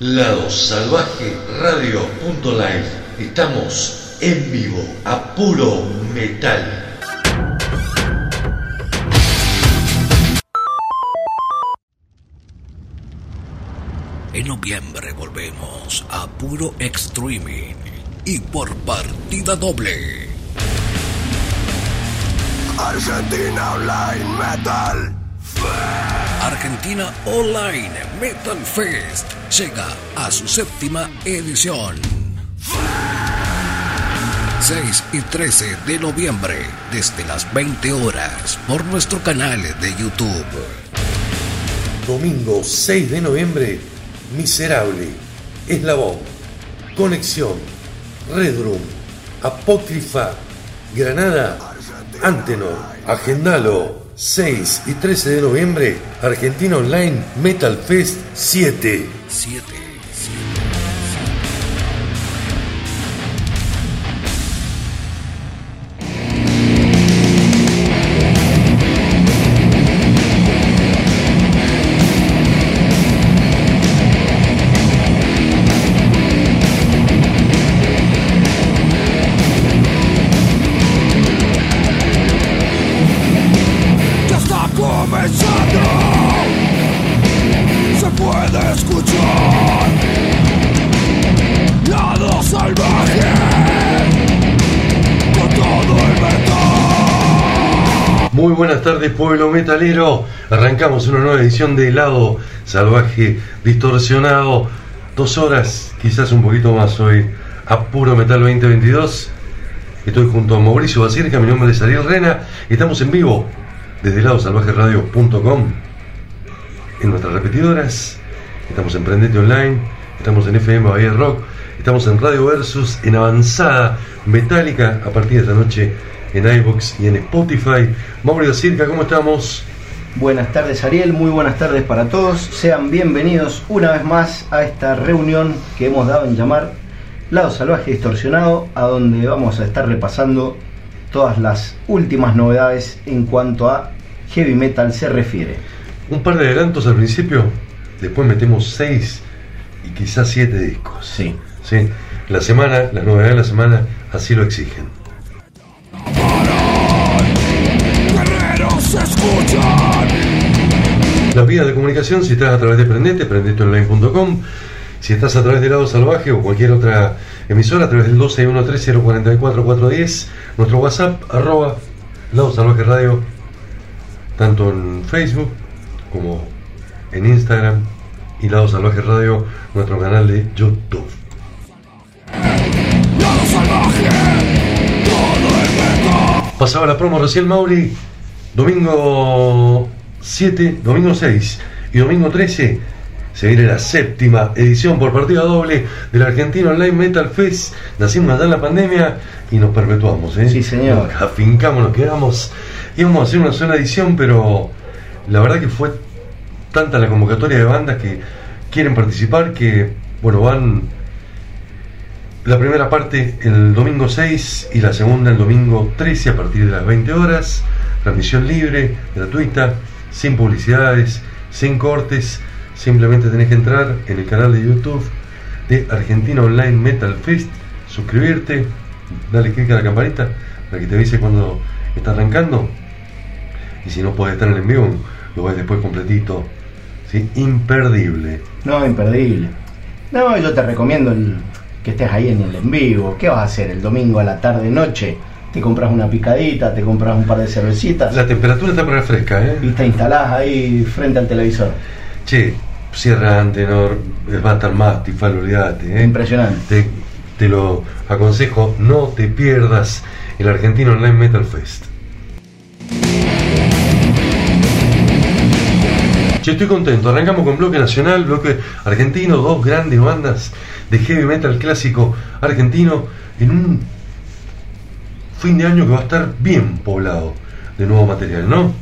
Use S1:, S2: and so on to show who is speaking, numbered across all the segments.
S1: Lado Salvaje Radio.live. Estamos en vivo a puro metal.
S2: En noviembre volvemos a puro streaming y por partida doble.
S3: Argentina Online Metal.
S2: Argentina Online Metal Fest llega a su séptima edición. 6 y 13 de noviembre, desde las 20 horas, por nuestro canal de YouTube.
S4: Domingo 6 de noviembre, Miserable, Eslabón, Conexión, Red Room, Apócrifa, Granada, Antenor, Agendalo. 6 y 13 de noviembre, Argentina Online Metal Fest 7.
S2: 7.
S4: Buenas tardes, pueblo metalero. Arrancamos una nueva edición de Lado Salvaje Distorsionado. Dos horas, quizás un poquito más hoy, a puro metal 2022. Estoy junto a Mauricio Basirca, mi nombre es Ariel Rena. Estamos en vivo desde ladosalvajeradio.com en nuestras repetidoras. Estamos en Prendete Online, estamos en FM Bahía Rock, estamos en Radio Versus, en Avanzada Metálica a partir de esta noche en iBox y en Spotify. Mauricio Basirca, ¿cómo estamos?
S5: Buenas tardes Ariel, muy buenas tardes para todos. Sean bienvenidos una vez más a esta reunión que hemos dado en llamar Lado Salvaje Distorsionado, a donde vamos a estar repasando todas las últimas novedades en cuanto a heavy metal se refiere.
S4: Un par de adelantos al principio, después metemos seis y quizás siete discos.
S5: Sí.
S4: Sí, la semana, las novedades de la semana así lo exigen. Las vías de comunicación, si estás a través de Prendete, prendeteonline.com, si estás a través de Lado Salvaje o cualquier otra emisora, a través del 1213044410, nuestro WhatsApp, arroba Lado Salvaje Radio, tanto en Facebook como en Instagram y Lado Salvaje Radio, nuestro canal de YouTube.
S3: Lado salvaje.
S4: Pasaba la promo recién Mauri, domingo 7, domingo 6 y domingo 13 se viene la séptima edición por partida doble del Argentino Online Metal Fest. Nacimos allá en la pandemia y nos perpetuamos, ¿eh?
S5: Sí, señor.
S4: Nos afincamos, nos quedamos. Íbamos a hacer una sola edición, pero la verdad que fue tanta la convocatoria de bandas que quieren participar que, bueno, van la primera parte el domingo 6 y la segunda el domingo 13 a partir de las 20 horas. Transmisión libre, gratuita, sin publicidades, sin cortes. Simplemente tenés que entrar en el canal de YouTube de Argentina Online Metal Fest, suscribirte, dale clic a la campanita para que te avise cuando está arrancando. Y si no podés estar en el en vivo, lo ves después completito. ¿sí? Imperdible.
S5: No, imperdible. No, yo te recomiendo el- que estés ahí en el en vivo. ¿Qué vas a hacer el domingo a la tarde noche? Te compras una picadita, te compras un par de cervecitas
S4: La temperatura está para fresca, ¿eh?
S5: y te instalás ahí frente al televisor.
S4: Che, cierra Antenor, va a estar más, Tifal, olvídate, ¿eh?
S5: Impresionante.
S4: Te, te lo aconsejo, no te pierdas el Argentino Online Metal Fest. Che, estoy contento. Arrancamos con bloque nacional, bloque argentino, dos grandes bandas de heavy metal clásico argentino en un fin de año que va a estar bien poblado de nuevo material, ¿no?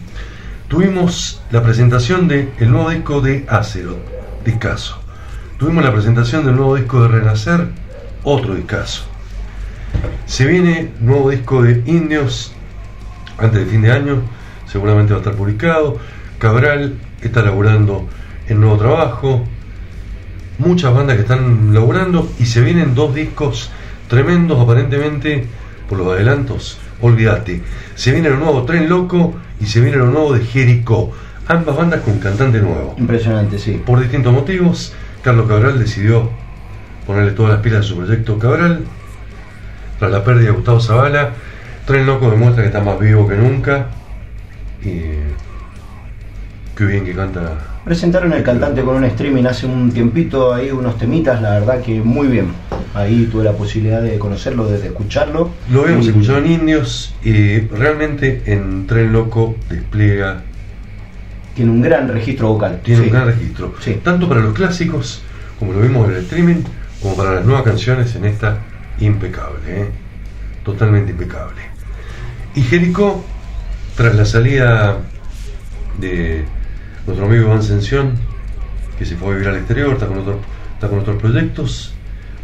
S4: Tuvimos la presentación del nuevo disco de Acero, discaso. Tuvimos la presentación del nuevo disco de Renacer, otro discaso. Se viene nuevo disco de Indios antes del fin de año, seguramente va a estar publicado. Cabral está laburando en nuevo trabajo. Muchas bandas que están laburando y se vienen dos discos tremendos aparentemente por los adelantos. Olvídate, se viene lo nuevo Tren Loco y se viene lo nuevo de Jericó. Ambas bandas con cantante nuevo.
S5: Impresionante, sí.
S4: Por distintos motivos, Carlos Cabral decidió ponerle todas las pilas a su proyecto Cabral. Tras la pérdida de Gustavo Zavala, Tren Loco demuestra que está más vivo que nunca. Y qué bien que canta.
S5: Presentaron el cantante con un streaming hace un tiempito, ahí unos temitas, la verdad que muy bien. Ahí tuve la posibilidad de conocerlo, de escucharlo.
S4: Lo habíamos escuchado en Indios y realmente en Tren Loco despliega,
S5: Tiene un gran registro vocal.
S4: tiene
S5: sí.
S4: un gran registro.
S5: Sí.
S4: Tanto para los clásicos, como lo vimos en el streaming, como para las nuevas canciones en esta impecable, ¿eh? totalmente impecable. Y Jericó, tras la salida de nuestro amigo Iván que se fue a vivir al exterior, está con, otro- está con otros proyectos,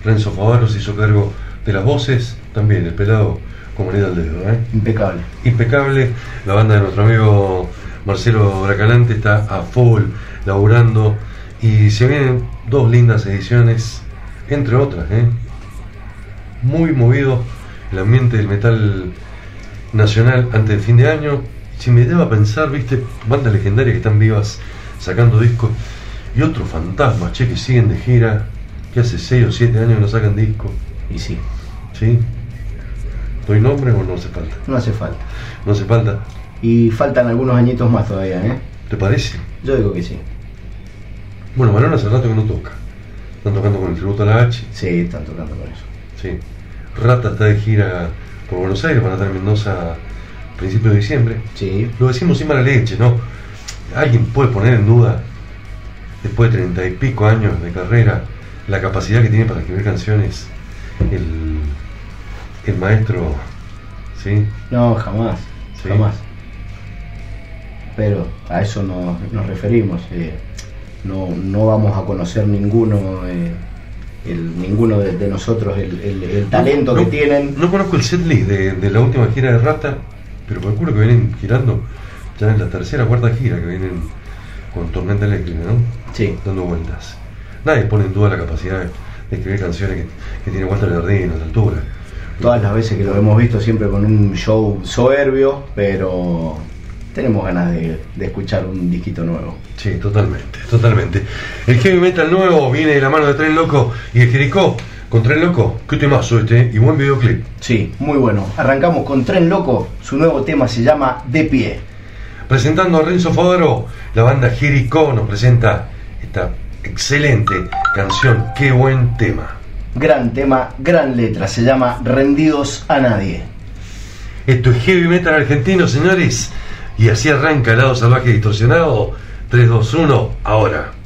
S4: Renzo Favaro se hizo cargo de las voces, también el pelado como anillo al dedo. ¿eh?
S5: Impecable.
S4: impecable. La banda de nuestro amigo Marcelo Bracalante está a full, laburando. Y se vienen dos lindas ediciones, entre otras. ¿eh? Muy movido el ambiente del metal nacional antes del fin de año. Si me deba pensar, viste, bandas legendarias que están vivas sacando discos. Y otros fantasmas, che, que siguen de gira, que hace 6 o 7 años que no sacan discos.
S5: Y sí,
S4: ¿Sí? ¿Doy nombre o no hace falta?
S5: no hace falta.
S4: No hace falta.
S5: Y faltan algunos añitos más todavía, ¿eh?
S4: ¿Te parece?
S5: Yo digo que sí.
S4: Bueno, Marón hace rato que no toca. Están tocando con el tributo a la H.
S5: Sí, están tocando con eso.
S4: Sí. Rata está de gira por Buenos Aires, van a estar en Mendoza a principios de diciembre.
S5: Sí,
S4: Lo decimos sin mala leche, ¿no? Alguien puede poner en duda, después de treinta y pico años de carrera, la capacidad que tiene para escribir canciones el, el maestro, ¿sí?
S5: no, jamás,
S4: Sí.
S5: jamás. Pero a eso nos, nos referimos. eh, no, no vamos a conocer ninguno, eh, el, ninguno de, de nosotros el, el- el talento
S4: No-
S5: que tienen.
S4: No conozco el setlist de, de la última gira de Rata, pero calculo que vienen girando ya en la tercera cuarta gira que vienen con Tormenta Eléctrica, ¿no?
S5: Sí,
S4: Dando vueltas. Nadie pone en duda la capacidad de escribir canciones que, que tiene Walter Jardín a esa altura.
S5: todas las veces que lo hemos visto siempre con un show soberbio, pero tenemos ganas de, de escuchar un disquito nuevo.
S4: Sí, totalmente, totalmente. El heavy metal nuevo viene de la mano de Tren Loco y el Jericó con Tren Loco. Qué temazo este y buen videoclip.
S5: Sí, muy bueno. Arrancamos con Tren Loco, su nuevo tema se llama De Pie.
S4: Presentando a Renzo Fodoro, la banda Jericó nos presenta esta excelente canción. Qué buen tema.
S5: Gran tema, gran letra, se llama Rendidos a Nadie.
S4: Esto es heavy metal argentino, señores. Y así arranca el lado salvaje distorsionado. 3, 2, 1, ahora.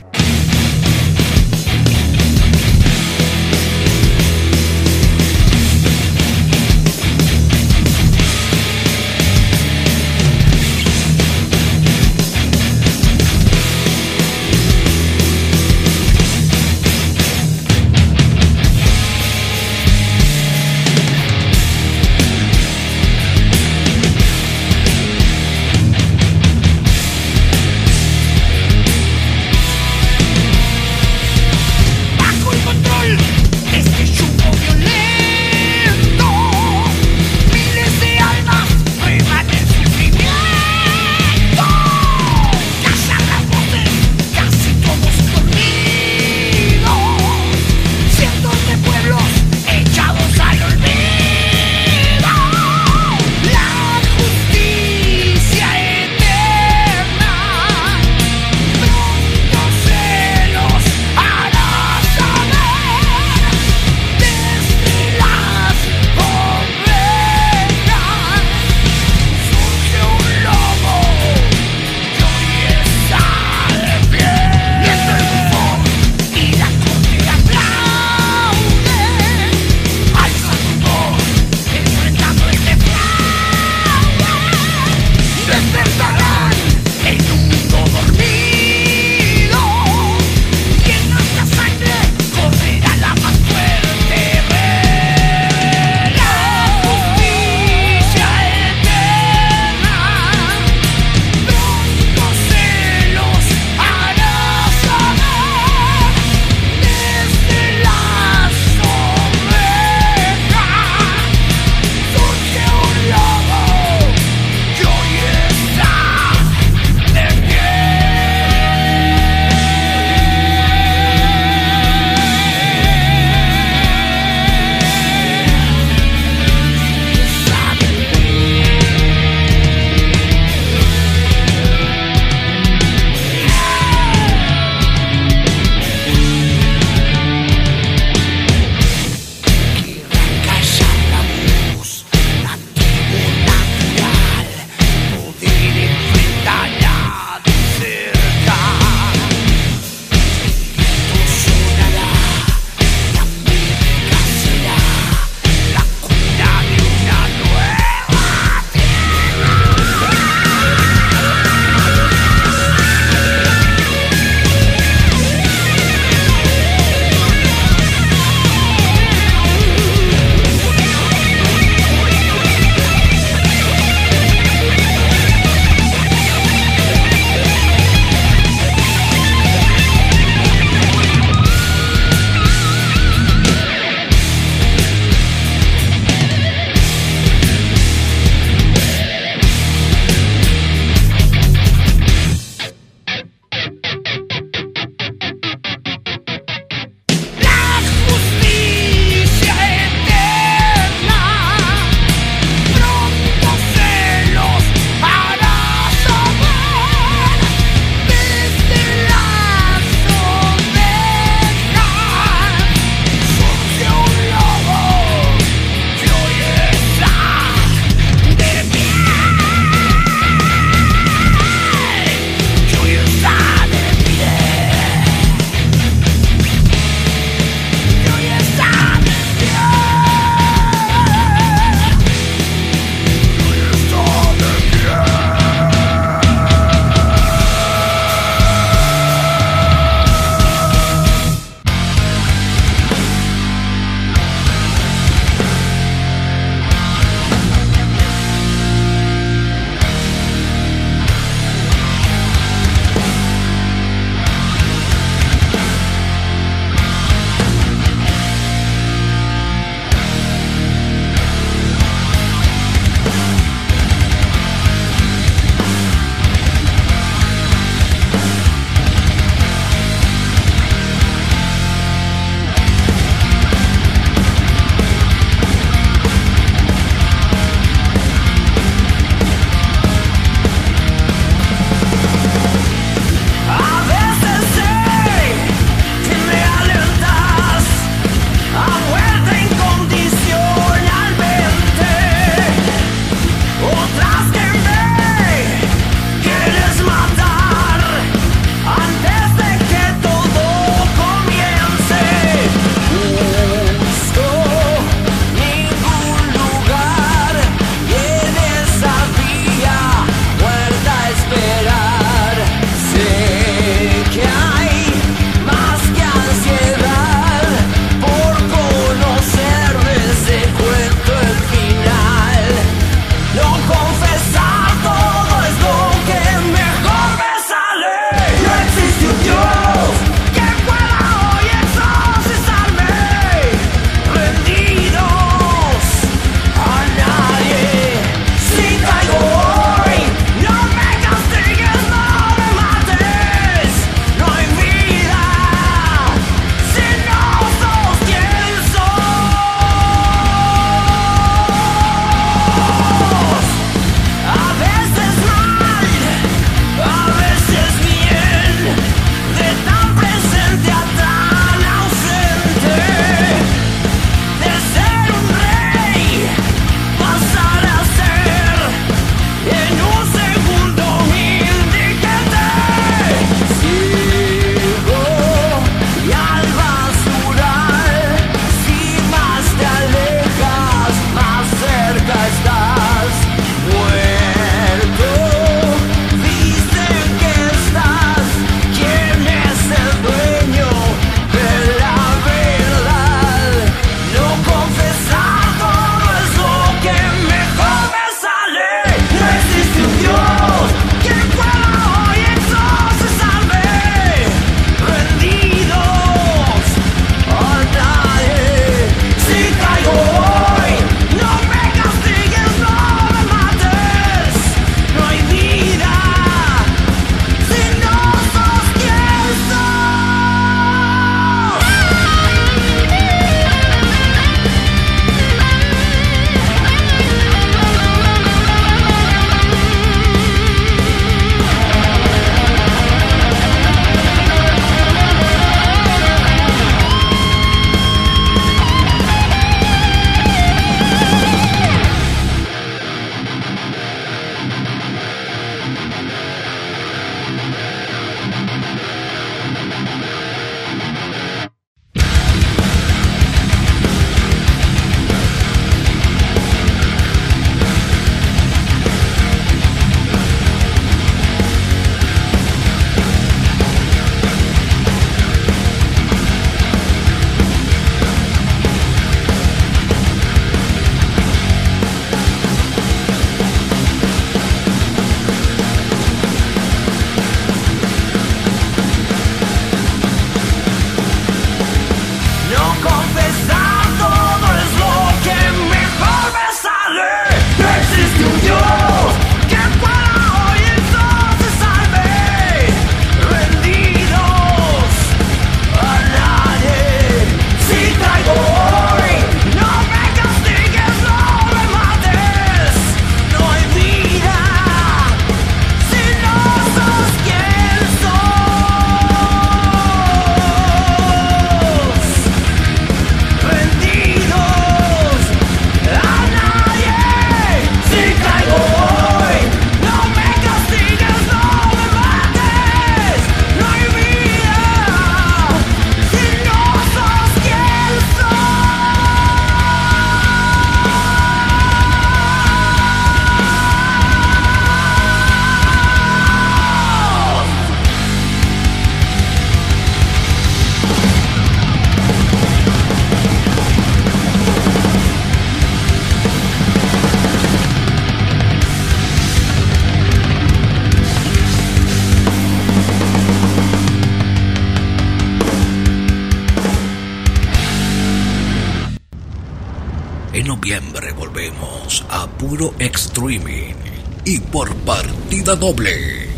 S2: Doble.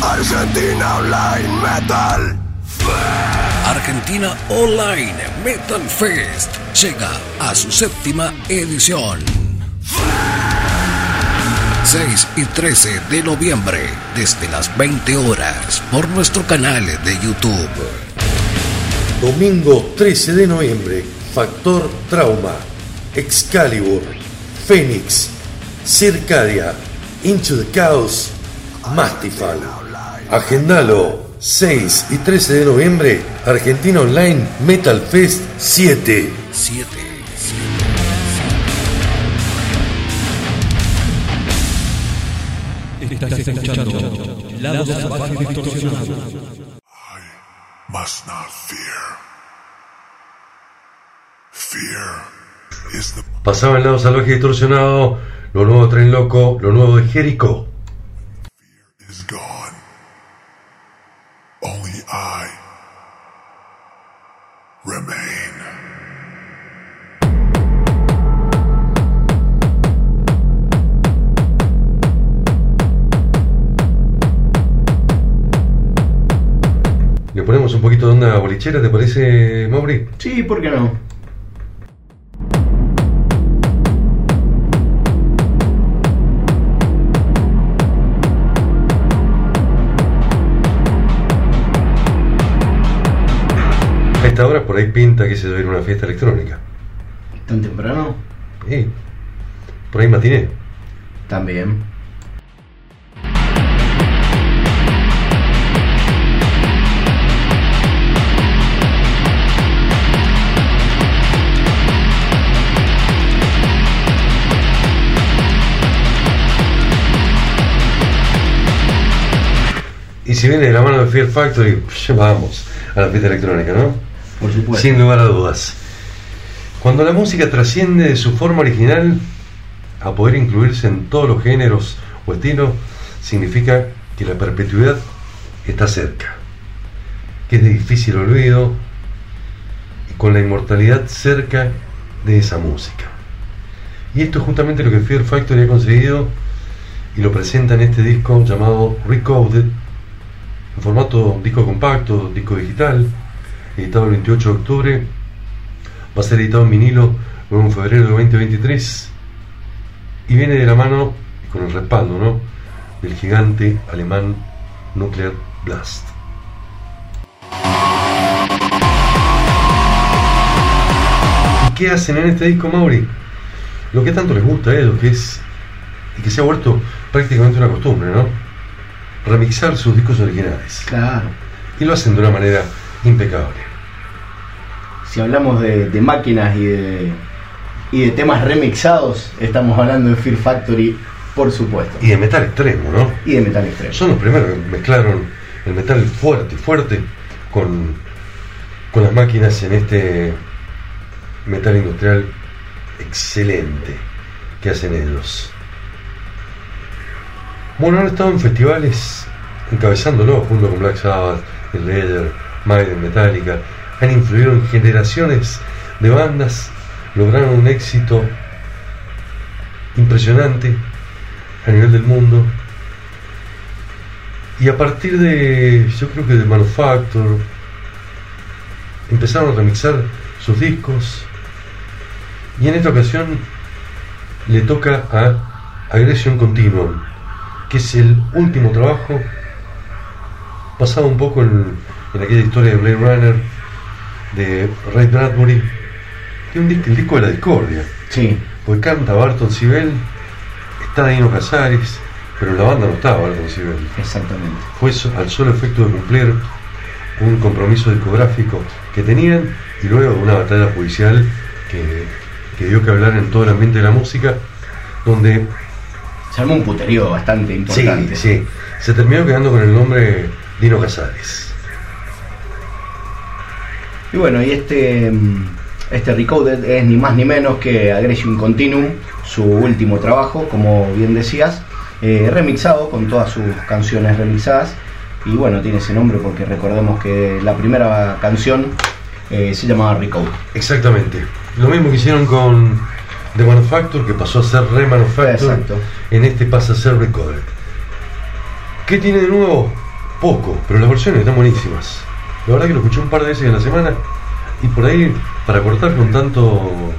S3: Argentina Online Metal.
S2: Argentina Online Metal Fest llega a su séptima edición. 6 y 13 de noviembre, desde las 20 horas, por nuestro canal de YouTube.
S4: Domingo 13 de noviembre, Factor Trauma, Excalibur, Phoenix, Circadia, Into the Chaos, Mastifal. Agendalo 6 y 13 de noviembre, Argentina Online Metal Fest 7.
S2: 7.
S6: Estás escuchando Lado Salvaje Distorsionado.
S3: Must not fear. Fear is the
S4: Pasaba el lado salvaje distorsionado, lo nuevo de Tren Loco, lo nuevo de Jericho.
S3: is gone. Only I remain.
S4: Le ponemos un poquito de onda bolichera, ¿te parece, Mauri?
S5: Sí, ¿por qué no?
S4: Esta hora por ahí pinta que se ir a una fiesta electrónica.
S5: ¿Tan temprano?
S4: Sí. Por ahí matiné.
S5: También.
S4: Y si viene de la mano de Fear Factory, pues, vamos a la fiesta electrónica, ¿no? Sin lugar a dudas. Cuando la música trasciende de su forma original a poder incluirse en todos los géneros o estilos, significa que la perpetuidad está cerca, que es de difícil olvido y con la inmortalidad cerca de esa música. Y esto es justamente lo que Fear Factory ha conseguido y lo presenta en este disco llamado Recoded, en formato disco compacto, disco digital, editado el 28 de octubre, va a ser editado en vinilo en febrero de 2023 y viene de la mano con el respaldo ¿no? del gigante alemán Nuclear Blast. ¿Y qué hacen en este disco, Mauri? Lo que tanto les gusta a ellos, que es y que se ha vuelto prácticamente una costumbre, ¿no? Remixar sus discos originales.
S5: Claro.
S4: Y lo hacen de una manera impecable.
S5: Si hablamos de, de máquinas y de, y de temas remixados, estamos hablando de Fear Factory, por supuesto.
S4: Y de metal extremo, ¿no?
S5: Y de Metal Extreme.
S4: Son los primeros que mezclaron el metal fuerte, fuerte, con, con las máquinas en este metal industrial excelente que hacen ellos. Bueno, han estado en festivales encabezándolo junto con Black Sabbath, Slayer, Maiden, Metallica. Han influido en generaciones de bandas, lograron un éxito impresionante a nivel del mundo. Y a partir de, yo creo que de Manufacture, empezaron a remixar sus discos. Y en esta ocasión le toca a Aggression Continuum, que es el último trabajo basado un poco en, en aquella historia de Blade Runner de Ray Bradbury, que es un disco, el disco de la discordia.
S5: Sí,
S4: Porque canta Barton Sibel, está Dino Casares, pero en la banda no estaba Barton Sibel.
S5: exactamente.
S4: Fue al solo efecto de cumplir un compromiso discográfico que tenían y luego una batalla judicial que, que dio que hablar en todo el ambiente de la música, donde
S5: Se armó un puterío bastante
S4: sí,
S5: importante.
S4: sí, se terminó quedando con el nombre Dino Casares.
S5: Y bueno, y este, mm, este Recoded es ni más ni menos que Aggression Continuum, su último trabajo, como bien decías, eh, remixado con todas sus canciones remixadas. Y bueno, tiene ese nombre porque recordemos que la primera canción eh, se llamaba Recode.
S4: Exactamente.
S7: lo mismo que hicieron con The Manufacture, que pasó a ser Remanufacture.
S5: Exacto.
S7: En este pasa a ser Recorded. ¿Qué tiene de nuevo? Poco, pero las versiones están buenísimas. La verdad que lo escuché un par de veces en la semana y por ahí, para cortar con tanto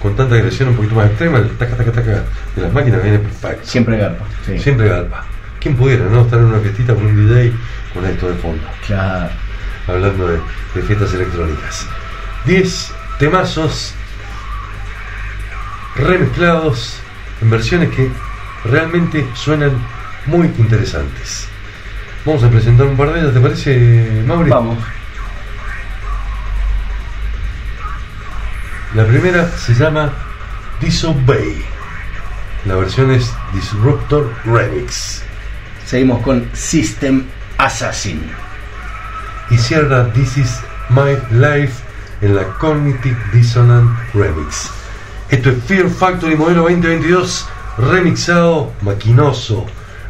S7: con tanta agresión un poquito más extrema, el taca taca taca de las máquinas viene perfecto.
S5: Siempre garpa. Sí.
S7: Siempre galpa. ¿Quién pudiera, no? Estar en una fiestita con un DJ con esto de fondo,
S5: Claro.
S7: hablando de, de fiestas electrónicas. 10 temazos remezclados en versiones que realmente suenan muy interesantes. Vamos a presentar un par de ellas, ¿te parece, Mauri?
S5: Vamos.
S7: La primera se llama Disobey. La versión es Disruptor Remix.
S5: Seguimos con System Assassin.
S7: Y cierra This Is My Life en la Cognitive Dissonant Remix. Esto es Fear Factory modelo 2022 remixado, maquinoso,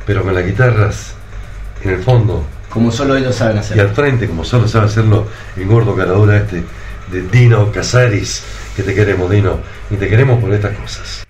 S7: pero con las guitarras en el fondo
S5: Como solo ellos saben
S7: y al frente, como solo sabe hacerlo el gordo caradura este de Dino Casaris. Que te queremos, Dino, y te queremos por estas cosas.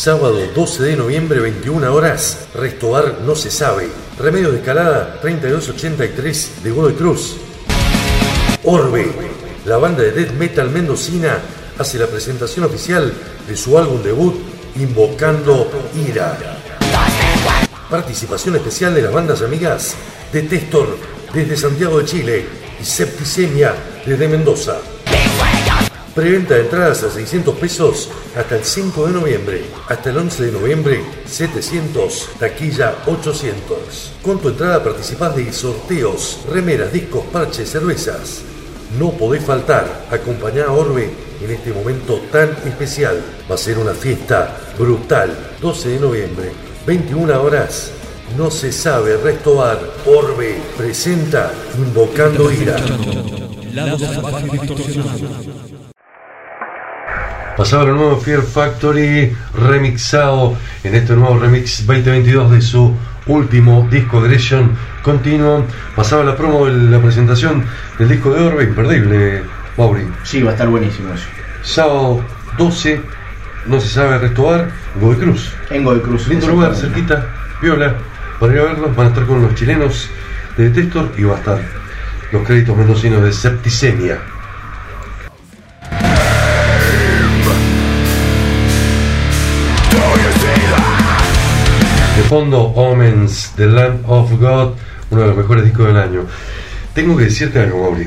S4: Sábado 12 de noviembre, 21 horas. Restobar no se sabe. Remedio de Escalada, 3283 de Godoy Cruz. Orbe. La banda de death metal mendocina hace la presentación oficial de su álbum debut, Invocando Ira. Participación especial de las bandas amigas de Testor desde Santiago de Chile y Septicemia desde Mendoza. Preventa de entradas a 600 pesos hasta el 5 de noviembre. Hasta el 11 de noviembre, 700. Taquilla 800. Con tu entrada participás de sorteos, remeras, discos, parches, cervezas. No podés faltar. Acompañá a Orbe en este momento tan especial. Va a ser una fiesta brutal. 12 de noviembre, 21 horas. No se sabe restobar. Orbe presenta Invocando Ira. Pasaba el nuevo Fear Factory remixado en este nuevo remix 2022 de su último disco Aggression Continuum. Pasaba la promo de la presentación del disco de Orbe, imperdible, Mauri.
S5: Sí, va a estar buenísimo eso.
S4: Sábado 12, no se sabe restobar, Godoy Cruz.
S5: En Godoy Cruz.
S4: Lindo lugar, cerquita, viola. Para ir a verlos, van a estar con los chilenos de Detector y va a estar los créditos mendocinos de Septicemia. Fondo, Omens, The Land of God, uno de los mejores discos del año. Tengo que decirte algo, Mauri.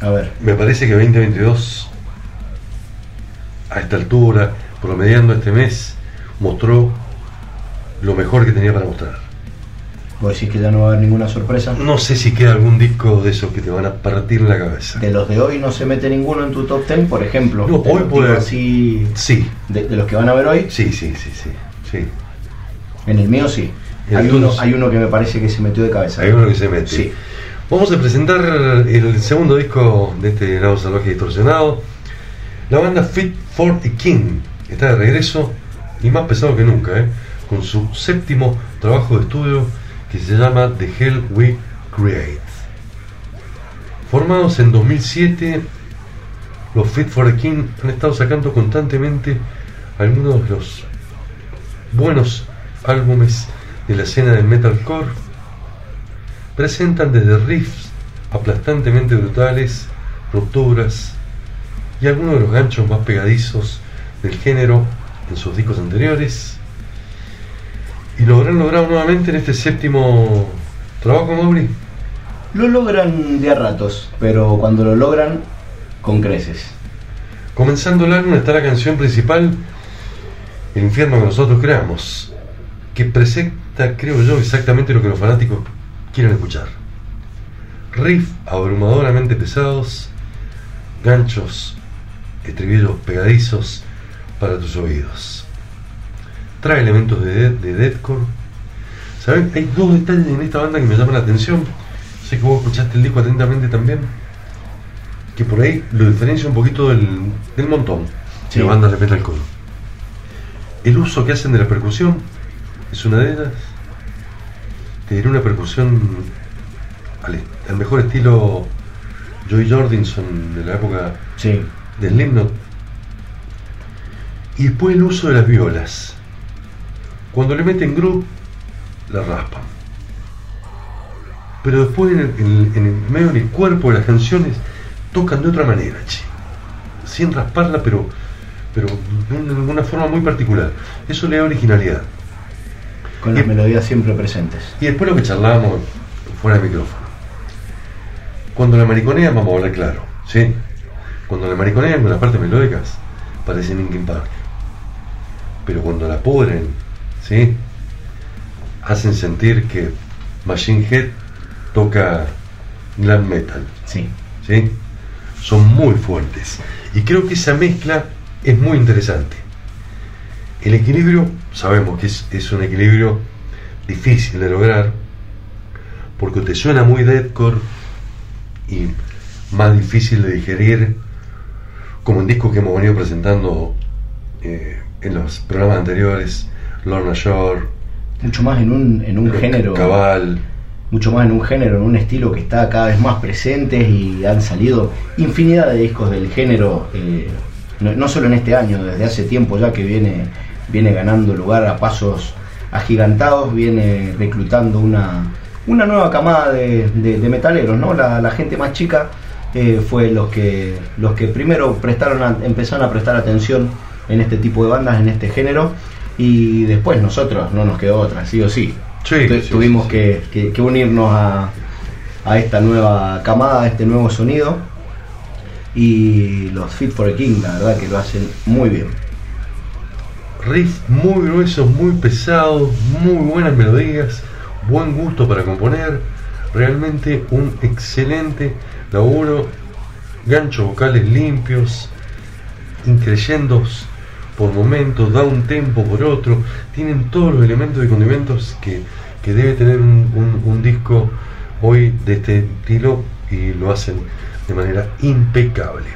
S5: A ver,
S4: Me parece que 2022, a esta altura, promediando este mes, mostró lo mejor que tenía para mostrar.
S5: vos decís que ya no va a haber ninguna sorpresa.
S4: No sé si queda algún disco de esos que te van a partir la cabeza.
S5: De los de hoy no se mete ninguno en tu top 10, por ejemplo.
S4: No, hoy puede-
S5: así
S4: Sí,
S5: de, de los que van a ver hoy,
S4: sí, sí, sí, sí. sí.
S5: En el mío sí.
S4: ¿Y
S5: Hay uno, hay uno que me parece que se metió de cabeza.
S4: Hay uno que se mete.
S5: Sí.
S4: Vamos a presentar el segundo disco de este lado salvaje distorsionado. La banda Fit for the King está de regreso y más pesado que nunca, ¿eh? con su séptimo trabajo de estudio que se llama The Hell We Create. Formados en 2007, los Fit for the King han estado sacando constantemente algunos de los buenos álbumes de la escena del metalcore presentan desde riffs aplastantemente brutales, rupturas y algunos de los ganchos más pegadizos del género en sus discos anteriores. Y lo habrán logrado nuevamente en este séptimo trabajo, Mauri.
S5: Lo logran de a ratos, pero cuando lo logran, con creces.
S4: Comenzando el álbum está la canción principal, El infierno que nosotros creamos, que presenta, creo yo, exactamente lo que los fanáticos quieren escuchar. Riff abrumadoramente pesados, ganchos, estribillos pegadizos para tus oídos. Trae elementos de, de deathcore. ¿Saben? Hay dos detalles en esta banda que me llaman la atención. Sé que vos escuchaste el disco atentamente también que por ahí lo diferencia un poquito del, del montón
S5: Sí.
S4: de bandas de metalcore. El uso que hacen de la percusión es una de ellas. Te diré una percusión al, mejor estilo Joy Jordinson de la época
S5: Sí.
S4: del Slipknot. Y después el uso de las violas. Cuando le meten groove, la raspan. Pero después en el, en el- en el medio del cuerpo de las canciones tocan de otra manera, che. Sin rasparla, pero, pero de una forma muy particular. Eso le da originalidad.
S5: Con las
S4: Y-
S5: melodías siempre presentes.
S4: Y después lo que charlábamos fuera de micrófono. Cuando la mariconean, vamos a hablar claro, ¿sí? Cuando la mariconean con las partes melódicas, parece Linkin Park. Pero cuando la pudren, ¿sí? Hacen sentir que Machine Head toca glam metal,
S5: Sí.
S4: ¿sí? Son muy fuertes. Y creo que esa mezcla es muy interesante. El equilibrio, sabemos que es, es un equilibrio difícil de lograr, porque te suena muy deadcore y más difícil de digerir, como en discos que hemos venido presentando eh, en los programas anteriores, Lorna Shore,
S5: Mucho más en un, en un género.
S4: Cabal,
S5: mucho más en un género, en un estilo que está cada vez más presente y han salido infinidad de discos del género, eh, no, no solo en este año, desde hace tiempo ya que viene, viene ganando lugar a pasos agigantados, viene reclutando una, una nueva camada de, de- de metaleros, ¿no? La, la gente más chica eh, fue los que, los que primero prestaron a- empezaron a prestar atención en este tipo de bandas, en este género, y después nosotros no nos quedó otra, sí o sí.
S4: Sí,
S5: Tu-
S4: sí,
S5: tuvimos
S4: sí, sí.
S5: Que, que- que unirnos a, a esta nueva camada, a este nuevo sonido. y los Fit for a King, la verdad que lo hacen muy bien.
S4: Riff muy gruesos, muy pesados, muy buenas melodías, buen gusto para componer, realmente un excelente laburo, ganchos vocales limpios, increyendos por momentos, da un tempo por otro, tienen todos los elementos y condimentos que, que debe tener un- un disco hoy de este estilo y lo hacen de manera impecable.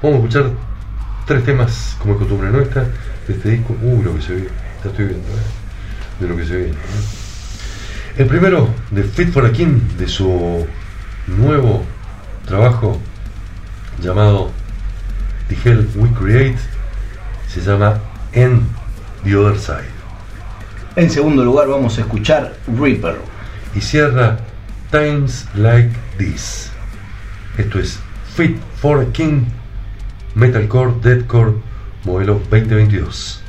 S4: Vamos a escuchar tres temas como es costumbre nuestra de este disco. Uh, lo que se ve, ya estoy viendo, eh, de lo que se viene. eh. El primero de Fit for a King, de su nuevo trabajo llamado The Hell We Create, se llama En the Other Side.
S5: En segundo lugar vamos a escuchar Reaper.
S4: Y cierra Times Like This. Esto es Fit for a King, Metalcore, Deathcore, modelo 2022.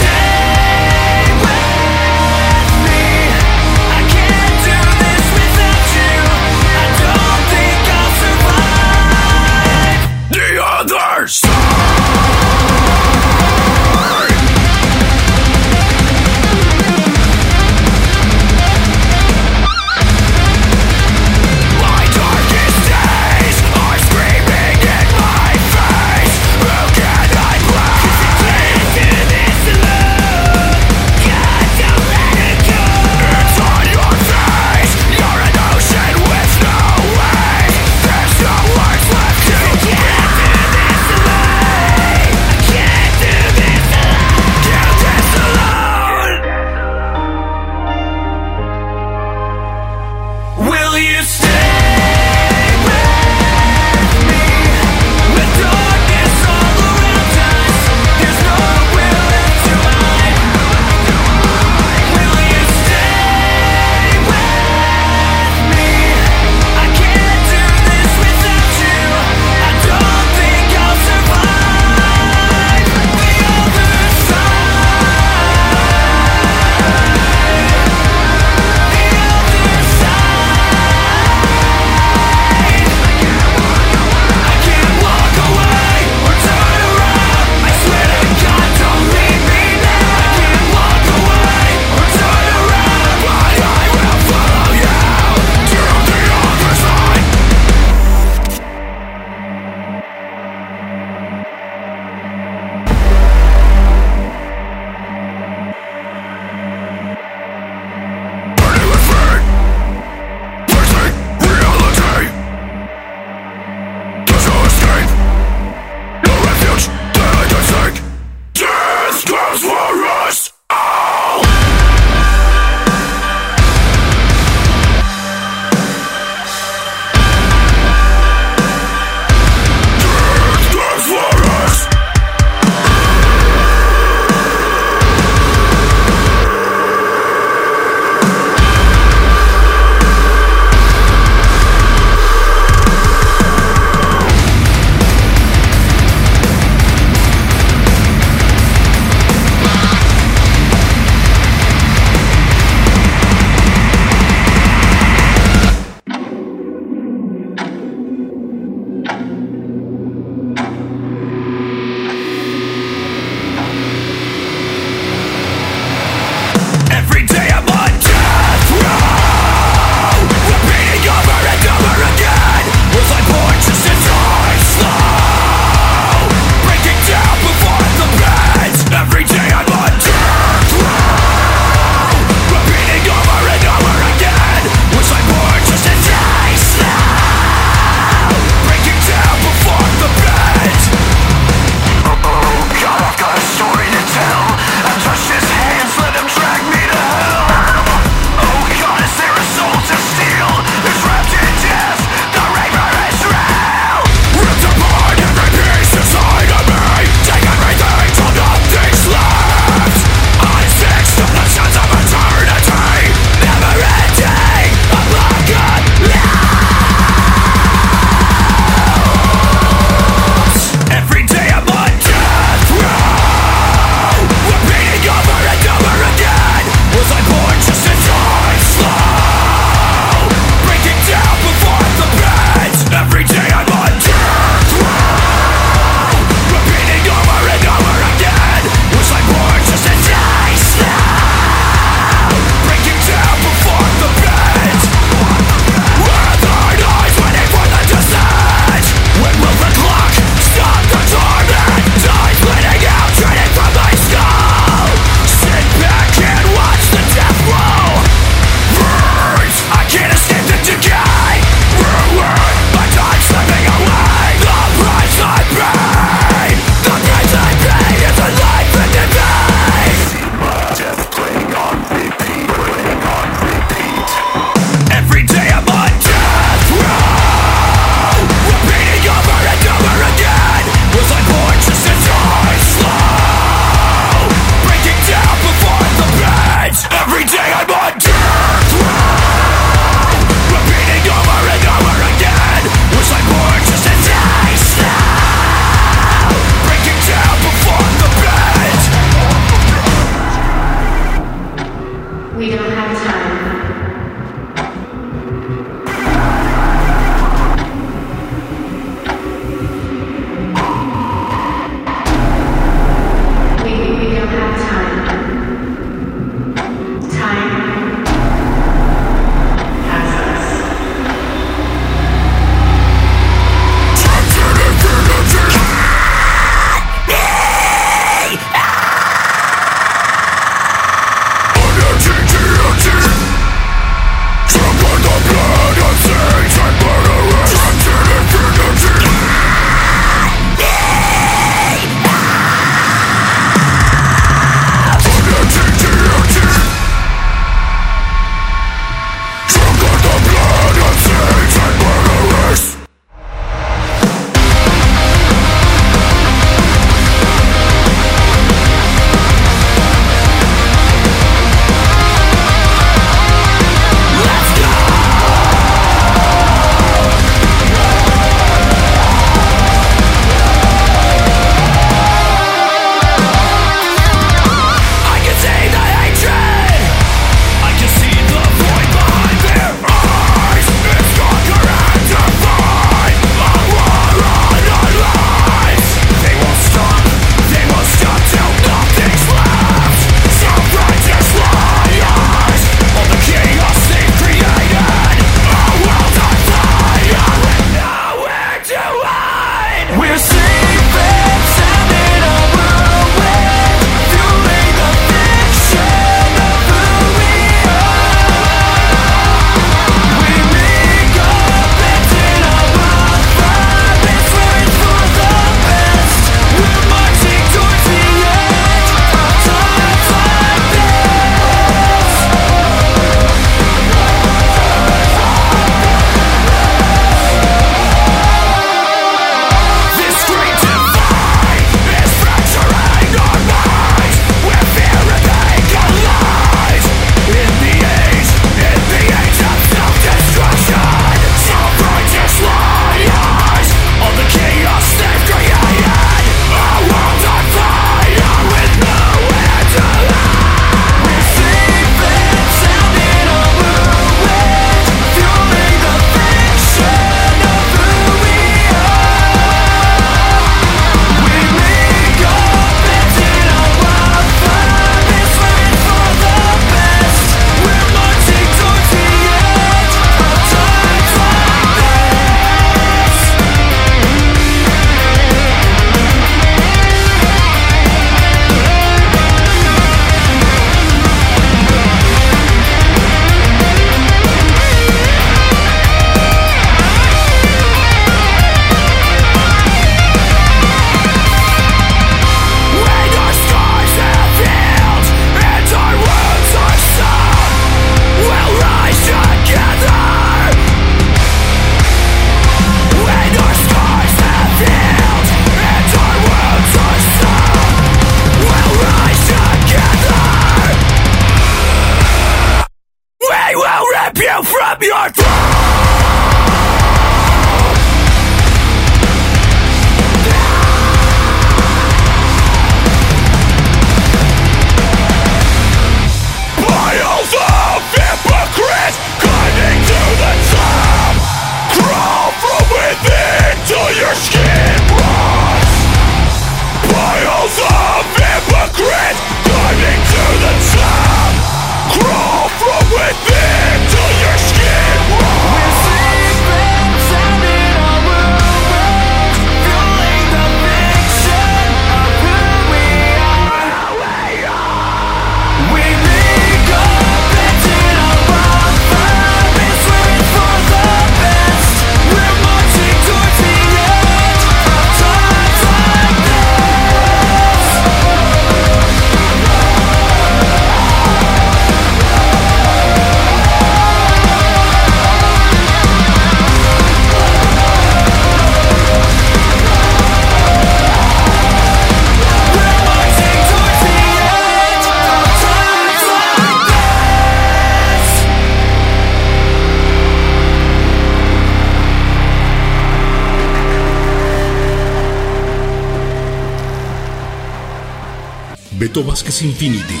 S2: Beto Vázquez Infinity.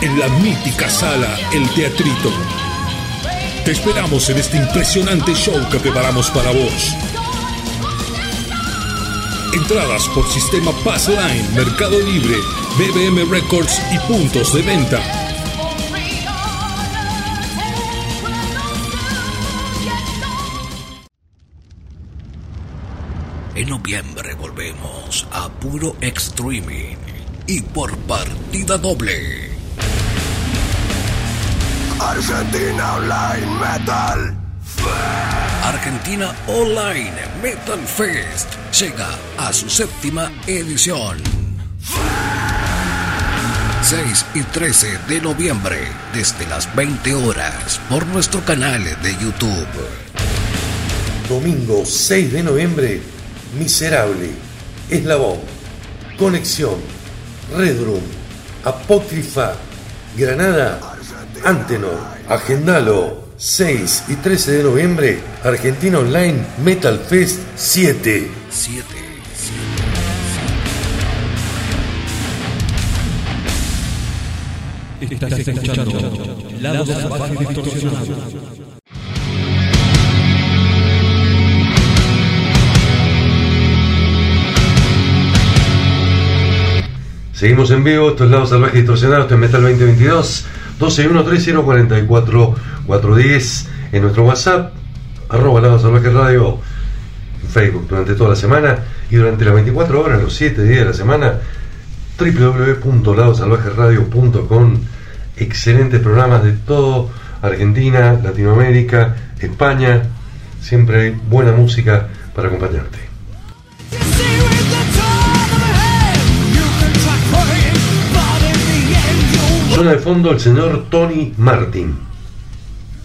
S2: en la mítica sala El Teatrito. Te esperamos en este impresionante show que preparamos para vos. Entradas por sistema Passline, Mercado Libre, BBM Records y puntos de venta.
S8: En noviembre volvemos a puro streaming y por partida doble.
S3: Argentina Online Metal.
S8: Argentina Online Metal Fest llega a su séptima edición. 6 y 13 de noviembre, desde las 20 horas, por nuestro canal de YouTube.
S4: Domingo 6 de noviembre, Miserable, Eslabón, Conexión, Red Room, Apócrifa, Granada, Antenor, Agendalo. 6 y 13 de noviembre, Argentina Online Metal Fest 7.
S8: 7.
S6: Estás escuchando Lado Salvaje Distorsionado.
S4: Seguimos en vivo, esto es Lado Salvaje Distorsionado, esto es Metal 2022, 1213044410 en nuestro WhatsApp, arroba Lado Salvaje Radio, en Facebook durante toda la semana y durante las 24 horas, los 7 días de la semana, www.ladosalvajeradio.com, excelentes programas de todo Argentina, Latinoamérica, España, siempre hay buena música para acompañarte. Suena de fondo el señor Tony Martin,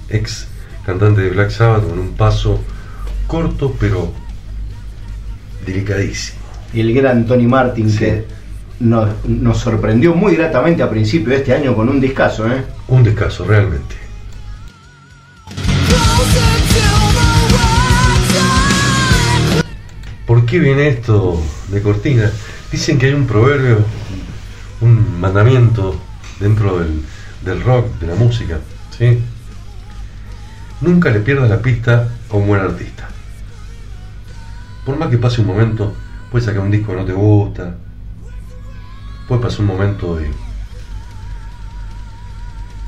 S4: ex cantante de Black Sabbath, con un paso corto pero delicadísimo.
S5: Y el gran Tony Martin
S4: Sí.
S5: que nos, nos sorprendió muy gratamente a principio de este año con un discazo, ¿eh?
S4: Un descaso, realmente. ¿Por qué viene esto de cortina? Dicen que hay un proverbio, un mandamiento dentro del, del rock, de la música, ¿sí? Nunca le pierdas la pista a un buen artista. Por más que pase un momento, puede sacar un disco que no te gusta, puede pasar un momento de,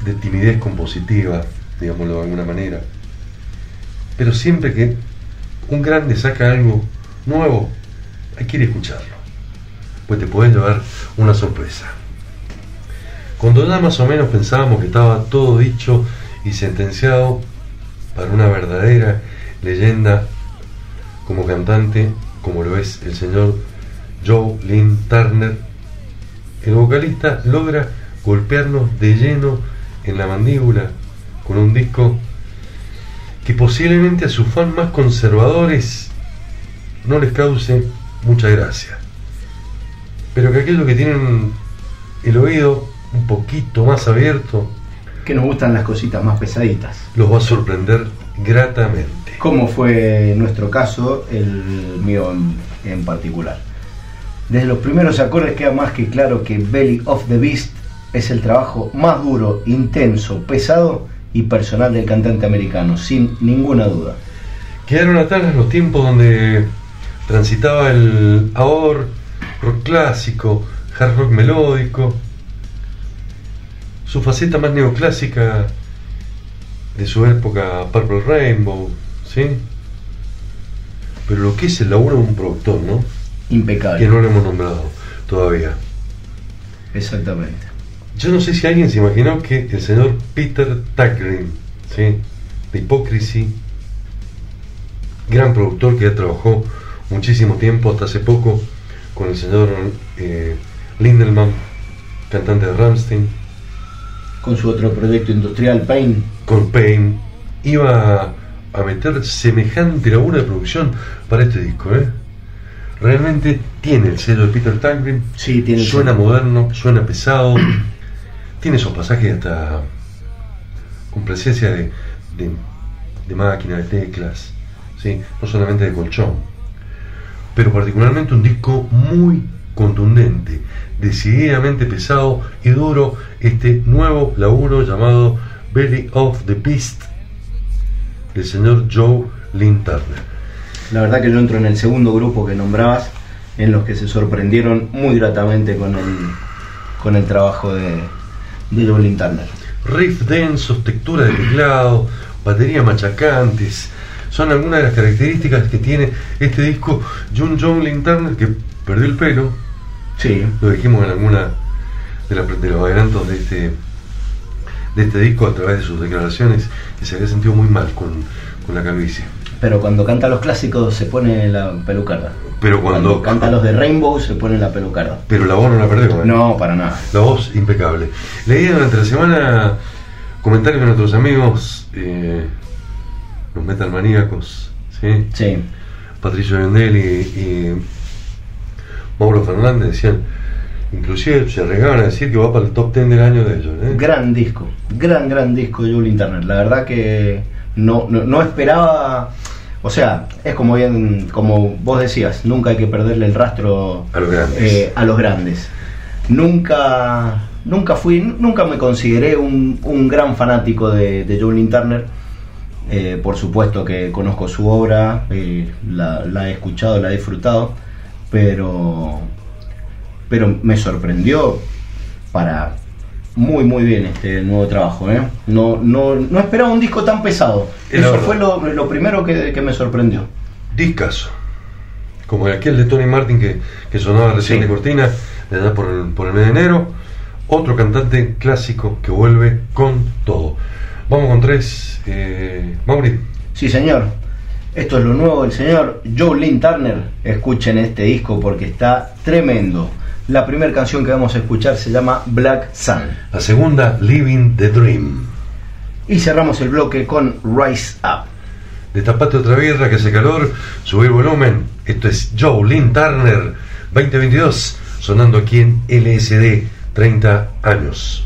S4: de timidez compositiva, digámoslo de alguna manera. Pero siempre que un grande saca algo nuevo, hay que ir a escucharlo. Pues te puede llevar una sorpresa. Cuando ya más o menos pensábamos que estaba todo dicho y sentenciado para una verdadera leyenda como cantante, como lo es el señor Joe Lynn Turner, el vocalista logra golpearnos de lleno en la mandíbula con un disco que posiblemente a sus fans más conservadores no les cause mucha gracia. Pero que aquellos que tienen el oído un poquito más abierto
S5: Que nos gustan las cositas más pesaditas.
S4: los va a sorprender gratamente.
S5: Como fue nuestro caso, el mío en, en particular. Desde los primeros acordes queda más que claro que Belly of the Beast es el trabajo más duro, intenso, pesado y personal del cantante americano, sin ninguna duda.
S4: Quedaron atrás los tiempos donde transitaba el ahor, rock clásico, hard rock melódico, su faceta más neoclásica de su época Purple Rainbow, ¿sí? Pero lo que es el laburo de un productor, ¿no?
S5: Impecable.
S4: Que no lo hemos nombrado todavía.
S5: Exactamente.
S4: Yo no sé si alguien se imaginó que el señor Peter Tägtgren, ¿sí? de Hypocrisy, gran productor que ya trabajó muchísimo tiempo, hasta hace poco, con el señor eh, Lindelman, cantante de Rammstein,
S5: Con su otro proyecto industrial, Pain,
S4: con Pain, iba a meter semejante laburo de producción para este disco. ¿eh? Realmente tiene el sello de Peter Tägtgren,
S5: sí, tiene
S4: suena moderno, suena pesado, tiene esos pasajes hasta con presencia de, de, de máquina, de teclas, ¿sí? no solamente de colchón, pero particularmente un disco muy, contundente, decididamente pesado y duro este nuevo laburo llamado Belly of the Beast del señor Joe Lynn Turner.
S5: La verdad que yo entro en el segundo grupo que nombrabas, en los que se sorprendieron muy gratamente con el, con el trabajo de, de Joe Lynn Turner.
S4: Riff densos, textura de teclado, batería machacantes, son algunas de las características que tiene este disco John John Lynn Turner que perdió el pelo,
S5: Sí,
S4: lo dijimos en alguna de, la- de los adelantos de este de este disco a través de sus declaraciones que se había sentido muy mal con, con la calvicie.
S5: pero cuando canta los clásicos se pone la pelucarda.
S4: Pero cuando,
S5: canta los de Rainbow se pone la pelucarda.
S4: pero la voz no la perdió. ¿eh?
S5: No, para nada.
S4: La voz impecable. Leí durante la semana comentarios de nuestros amigos, eh, los metalmaníacos, ¿sí?
S5: Sí,
S4: Patricio Vendel y, y Mauro Fernández decían, inclusive se arriesgaban a decir que va para el top 10 del año de ellos. ¿eh?
S5: gran disco, gran, gran disco de Julie Turner. La verdad que no, no, no esperaba, o sea, es como bien, como vos decías, nunca hay que perderle el rastro
S4: A los grandes.
S5: eh, a los grandes. Nunca, nunca fui, nunca me consideré un, un gran fanático de, de Julie Turner. Eh, por supuesto que conozco su obra, eh, la, la he escuchado, la he disfrutado, pero, pero me sorprendió para muy muy bien este nuevo trabajo. ¿eh? No, no, no esperaba un disco tan pesado.
S4: Es
S5: Eso fue lo, lo primero que, que me sorprendió.
S4: Discaso. Como aquel de Tony Martin que, que sonaba recién
S5: Sí.
S4: de cortina, de allá por el, por el mes de enero. Otro cantante clásico que vuelve con todo. Vamos con tres. Eh, Mauri,
S5: Sí, señor. Esto es lo nuevo del señor Joe Lynn Turner. Escuchen este disco porque está tremendo. La primera canción que vamos a escuchar se llama Black Sun.
S4: la segunda, Living the Dream.
S5: Y cerramos el bloque con Rise Up.
S4: Destapate otra birra que hace calor, subir volumen. Esto es Joe Lynn Turner 2022, sonando aquí en LSD 30 años.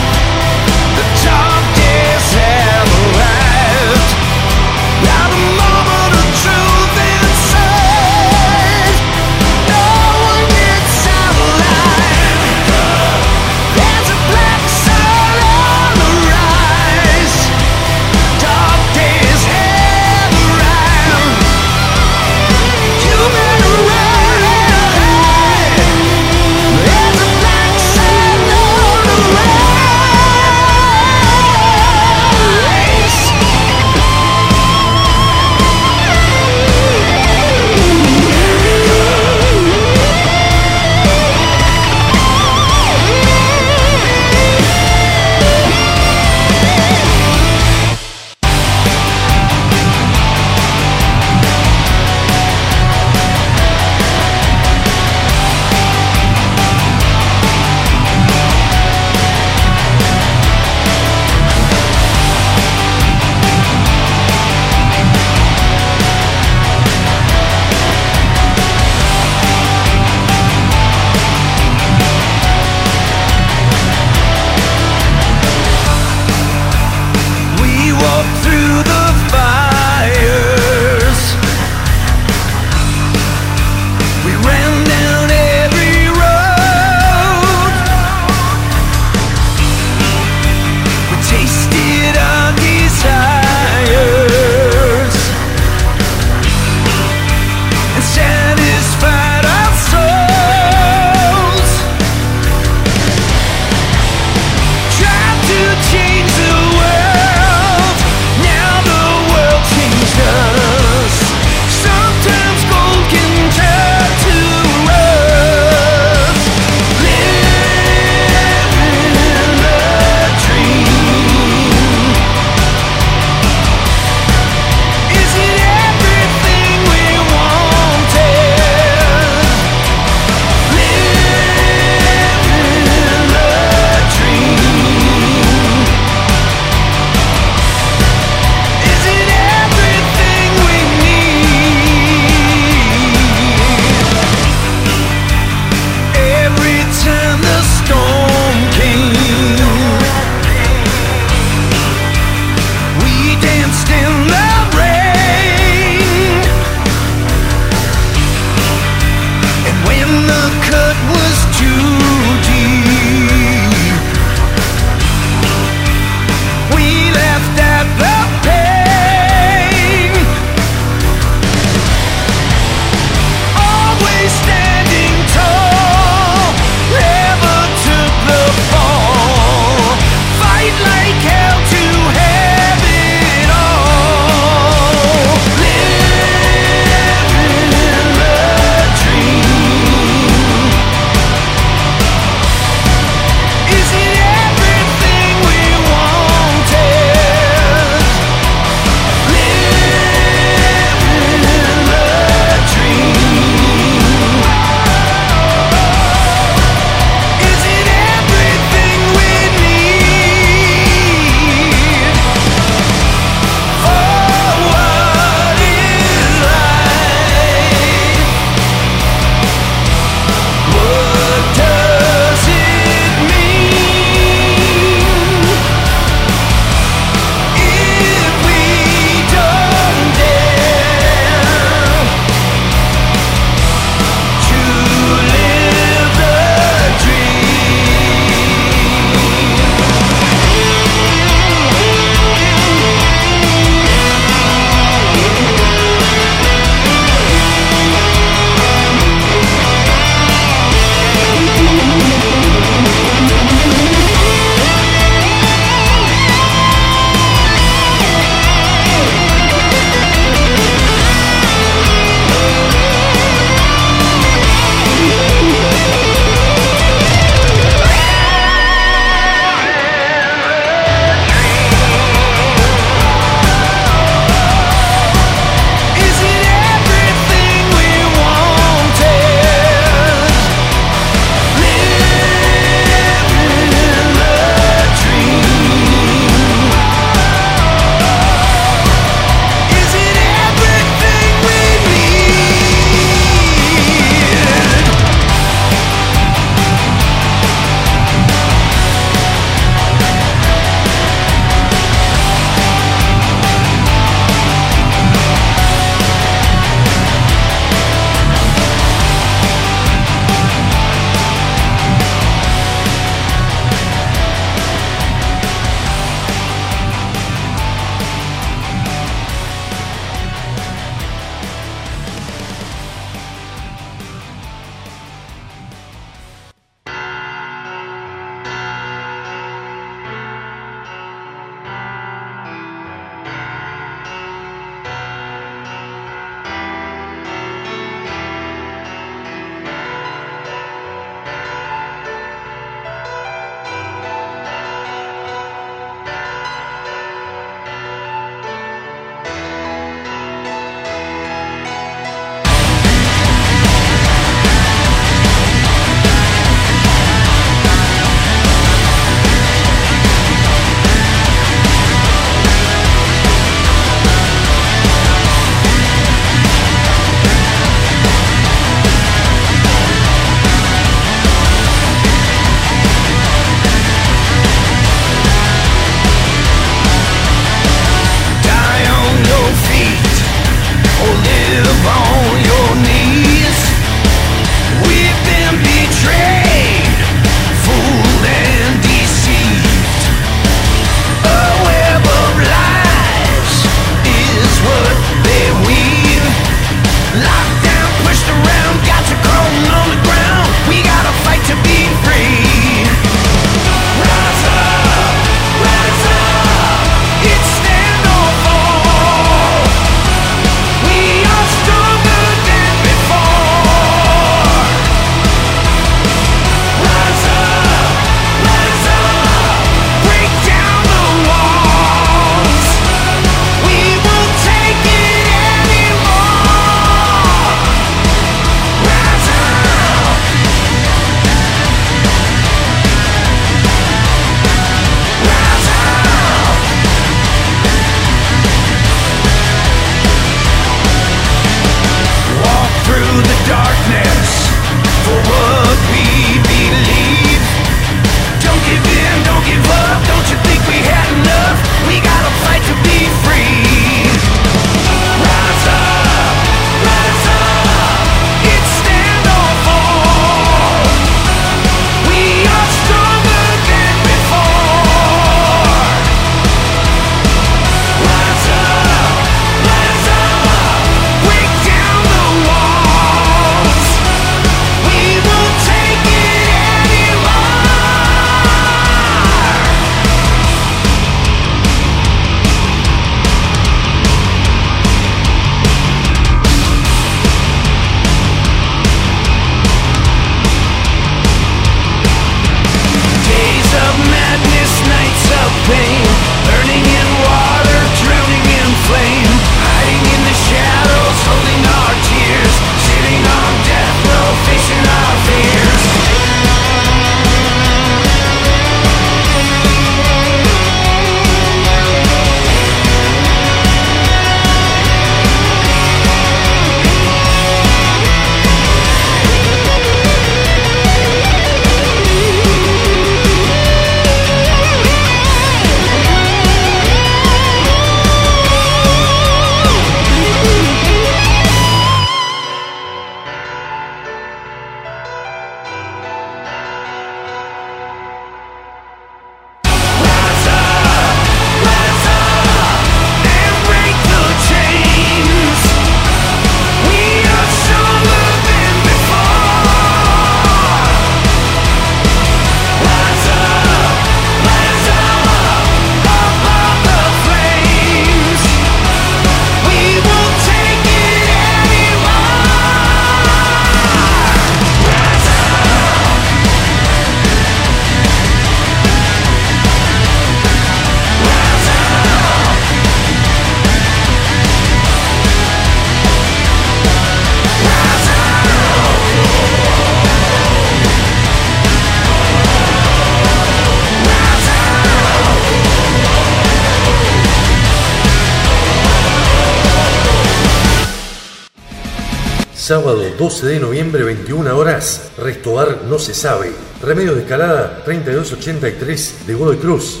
S4: 12 de noviembre, 21 horas, Restobar no se sabe. Remedio de escalada 3283 de Godoy Cruz.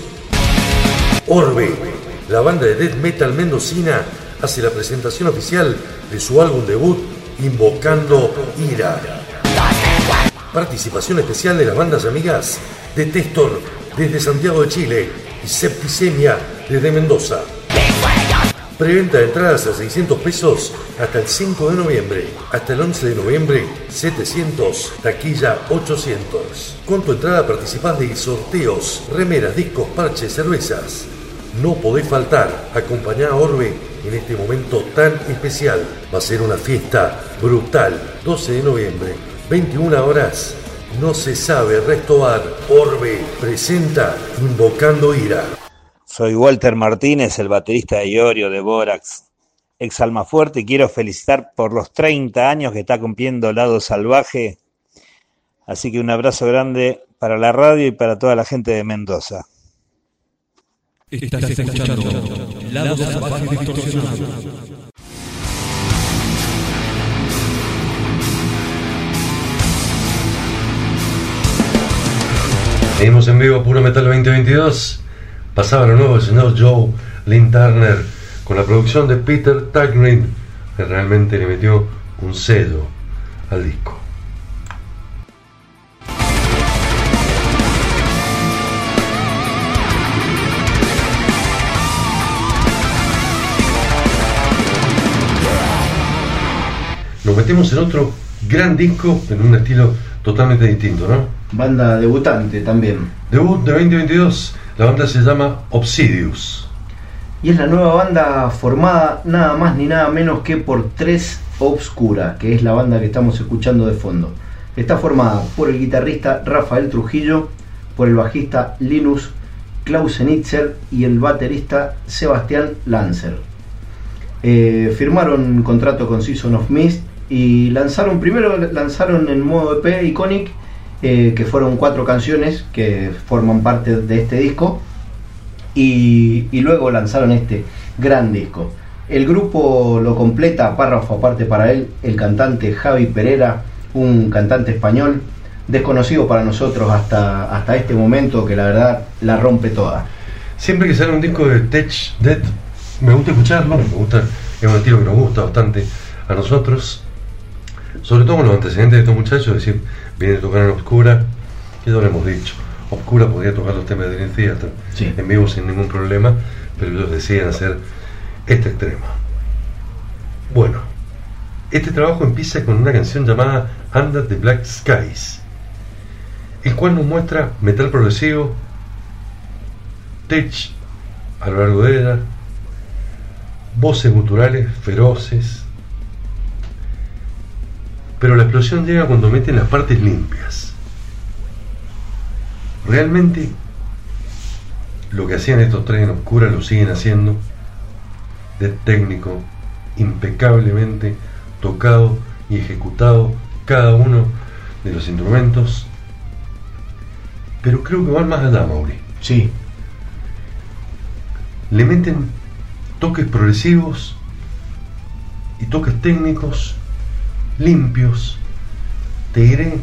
S4: Orbe, la banda de death metal mendocina, hace la presentación oficial de su álbum debut, Invocando Ira. Participación especial de las bandas amigas de Testor desde Santiago de Chile y Septicemia desde Mendoza. Preventa de entradas a 600 pesos hasta el 5 de noviembre. Hasta el 11 de noviembre, 700. Taquilla 800. Con tu entrada participás de sorteos, remeras, discos, parches, cervezas. No podés faltar. Acompañá a Orbe en este momento tan especial. Va a ser una fiesta brutal. 12 de noviembre, 21 horas. No se sabe restobar. Orbe presenta Invocando Ira.
S9: Soy Walter Martínez, el baterista de Iorio de Borax, ex Alma Fuerte, y quiero felicitar por los 30 años que está cumpliendo Lado Salvaje. Así que un abrazo grande para la radio y para toda la gente de Mendoza.
S6: Estás escuchando Lado Salvaje Distorsionado.
S4: Seguimos en vivo Puro Metal 2022. Pasaba lo nuevo del señor Joe Lynn Turner con la producción de Peter Tagrin, que realmente le metió un sello al disco. Nos metemos en otro gran disco en un estilo totalmente distinto, ¿no?
S5: Banda debutante también.
S4: Debut de 2022. La banda se llama Obsidius.
S5: Y es la nueva banda formada nada más ni nada menos que por Tres Obscura, que es la banda que estamos escuchando de fondo. Está formada por el guitarrista Rafael Trujillo, por el bajista Linus Klausenitzer y el baterista Sebastián Lancer. Eh, firmaron contrato con Season of Mist y lanzaron, primero lanzaron en modo EP Iconic, que fueron cuatro canciones que forman parte de este disco, y, luego lanzaron este gran disco. El grupo lo completa, párrafo aparte para él, el cantante Javi Pereira, un cantante español, desconocido para nosotros hasta, hasta este momento, que la verdad la rompe toda.
S4: Siempre que sale un disco de Tech Death, me gusta escucharlo, me gusta, es un estilo que nos gusta bastante a nosotros, sobre todo con los antecedentes de estos muchachos, decir, vienen a tocar en Obscura, que ya lo hemos dicho, Obscura podría tocar los temas de Dream Theater
S5: Sí.
S4: en vivo sin ningún problema, pero ellos deciden hacer este extremo. Bueno, este trabajo empieza con una canción llamada Under the Black Skies, el cual nos muestra metal progresivo, tech a lo largo de ella, voces guturales feroces, pero la explosión llega cuando meten las partes limpias. Realmente lo que hacían estos tres en oscura lo siguen haciendo de técnico, impecablemente tocado y ejecutado cada uno de los instrumentos. Pero creo que van más allá, Mauri.
S5: Sí,
S4: Le meten toques progresivos y toques técnicos limpios. Te diré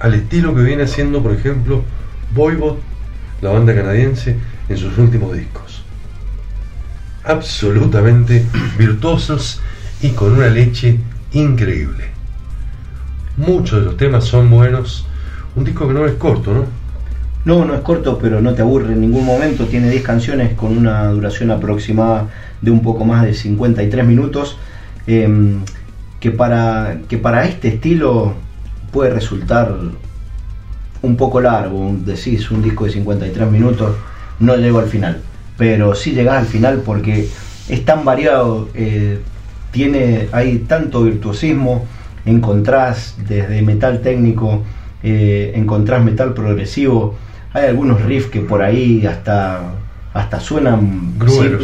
S4: al estilo que viene haciendo, por ejemplo, Voivod, la banda canadiense, en sus últimos discos. Absolutamente virtuosos y con una leche increíble. Muchos de los temas son buenos. Un disco que no es corto, ¿no?
S5: No, no es corto, pero no te aburre en ningún momento. Tiene 10 canciones con una duración aproximada de un poco más de 53 minutos. eh, que, para, que para este estilo puede resultar un poco largo. Decís un disco de 53 minutos, no llego al final. Pero sí llegás al final porque es tan variado. eh, tiene, hay tanto virtuosismo. Encontrás desde metal técnico, eh, encontrás metal progresivo. Hay algunos riffs que por ahí hasta, hasta suenan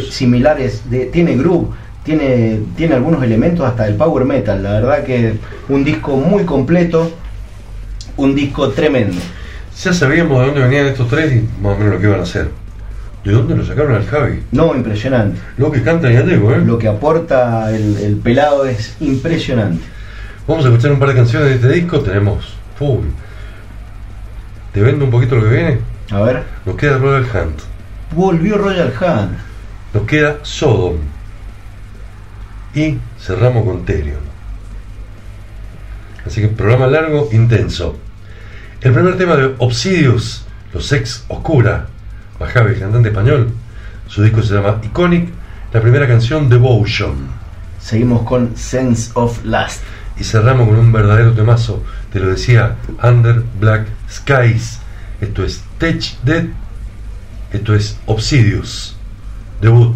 S5: similares. De, tiene groove, tiene, tiene algunos elementos hasta del power metal. La verdad que un disco muy completo, un disco tremendo.
S4: Ya sabíamos de dónde venían estos tres y más o menos lo que iban a hacer. ¿De dónde lo sacaron al Javi?
S5: No, impresionante.
S4: Lo que canta en gallego, ¿eh?
S5: Lo que aporta el, el pelado es impresionante.
S4: Vamos a escuchar un par de canciones de este disco. Tenemos. Uy. ¿Te vendo un poquito lo que viene?
S5: A ver.
S4: Nos queda Royal Hunt.
S5: Volvió Royal Hunt.
S4: Nos queda Sodom. Y cerramos con Therion. Así que programa largo, intenso. El primer tema de Obsidius, Los Ex Oscura, Bajabe, cantante español. Su disco se llama Iconic. La primera canción, Devotion.
S5: Seguimos con Sense of Lust.
S4: Y cerramos con un verdadero temazo. Te lo decía, Under Black Skies. Esto es Tech Dead. Esto es Obsidius. Debut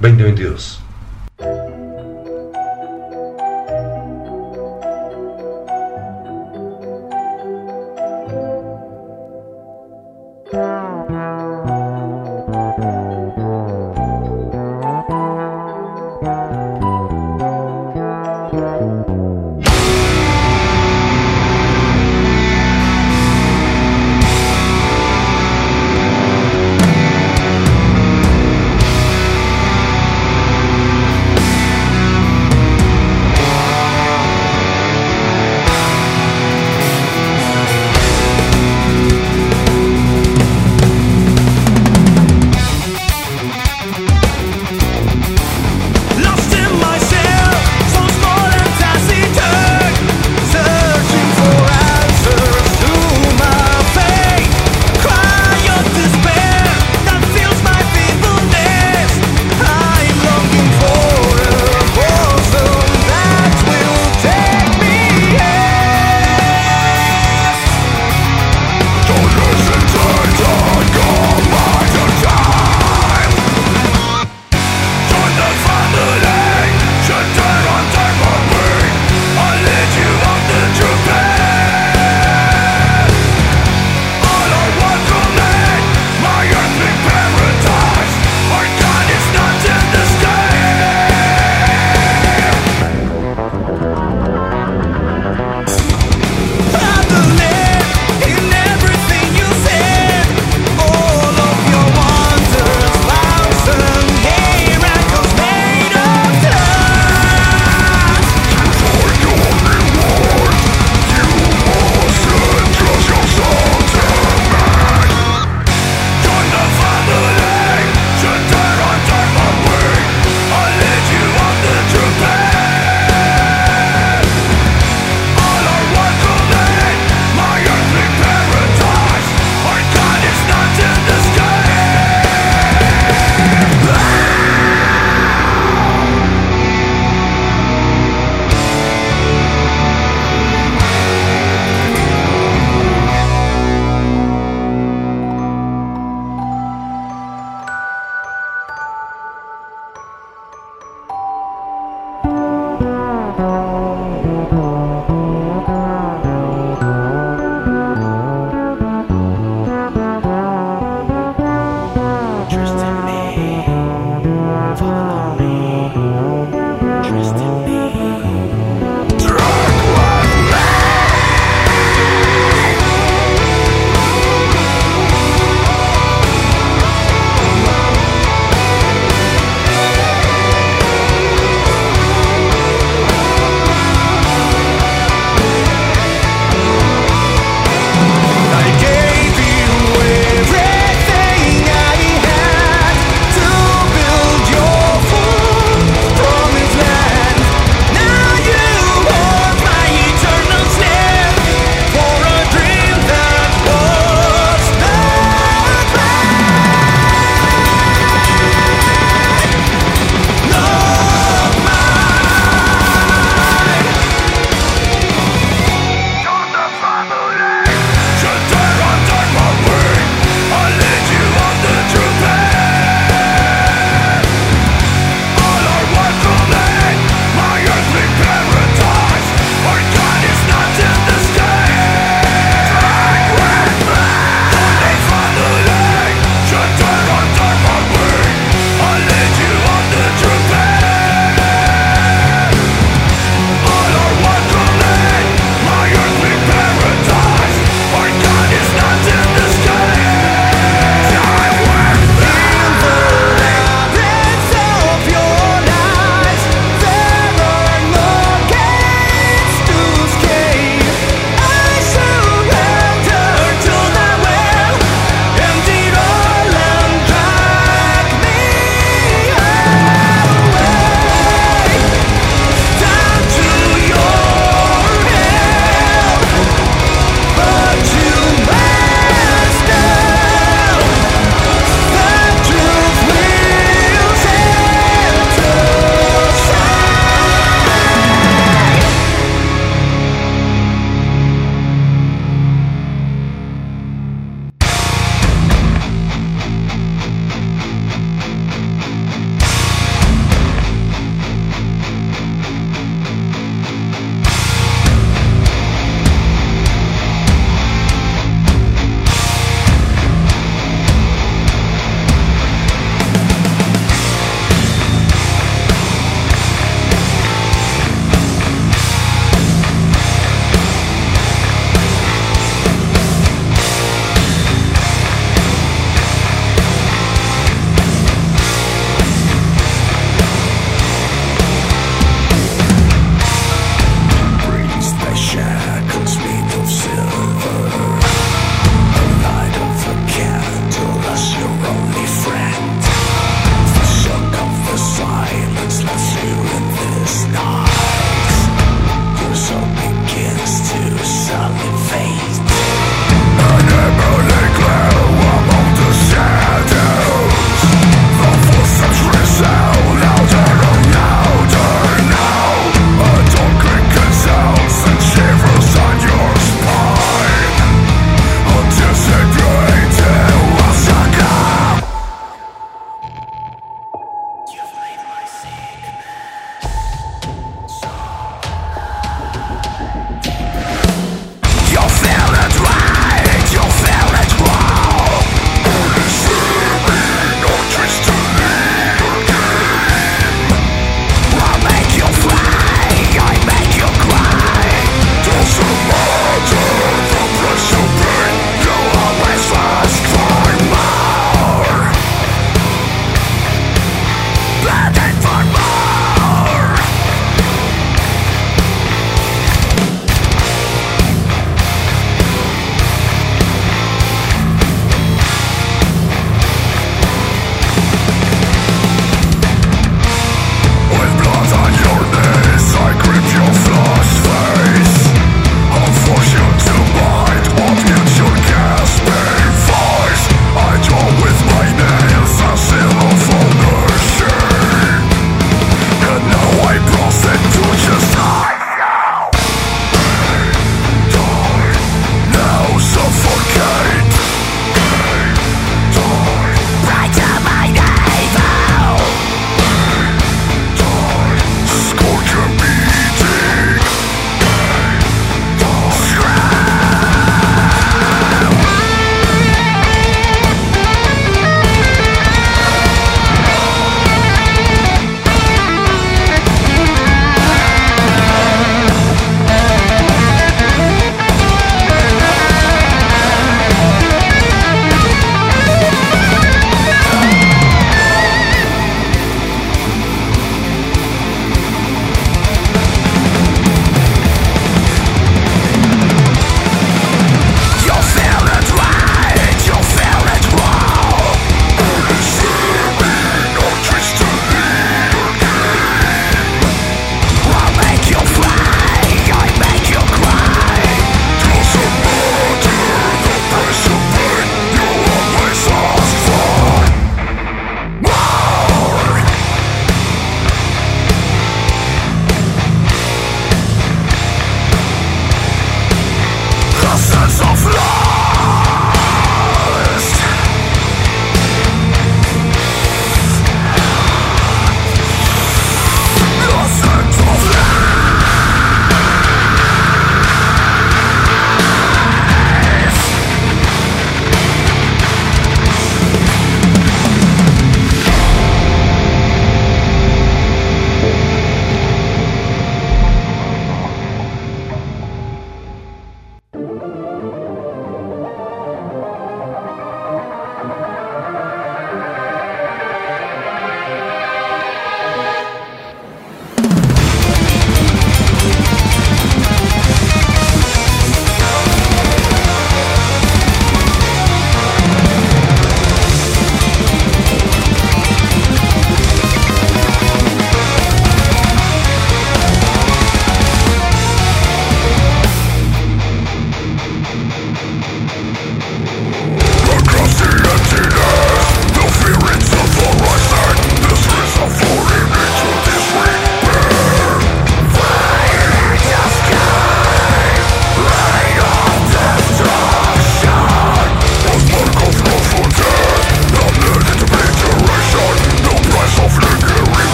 S4: 2022.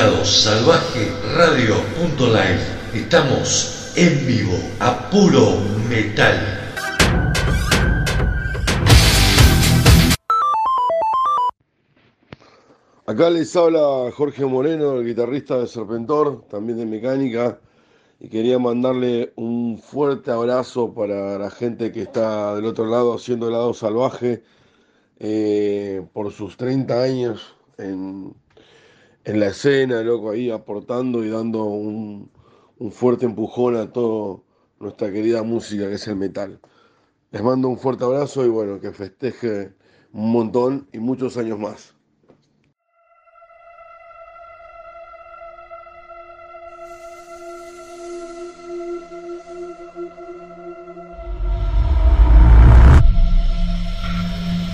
S1: Lado Salvaje Radio.live. Estamos en vivo a puro metal.
S10: Acá les habla Jorge Moreno, el guitarrista de Serpentor, también de mecánica, y quería mandarle un fuerte abrazo para la gente que está del otro lado haciendo el lado salvaje eh, por sus 30 años en, en la escena, loco, ahí aportando y dando un, un fuerte empujón a toda nuestra querida música que es el metal. Les mando un fuerte abrazo y bueno, que festeje un montón y muchos años más.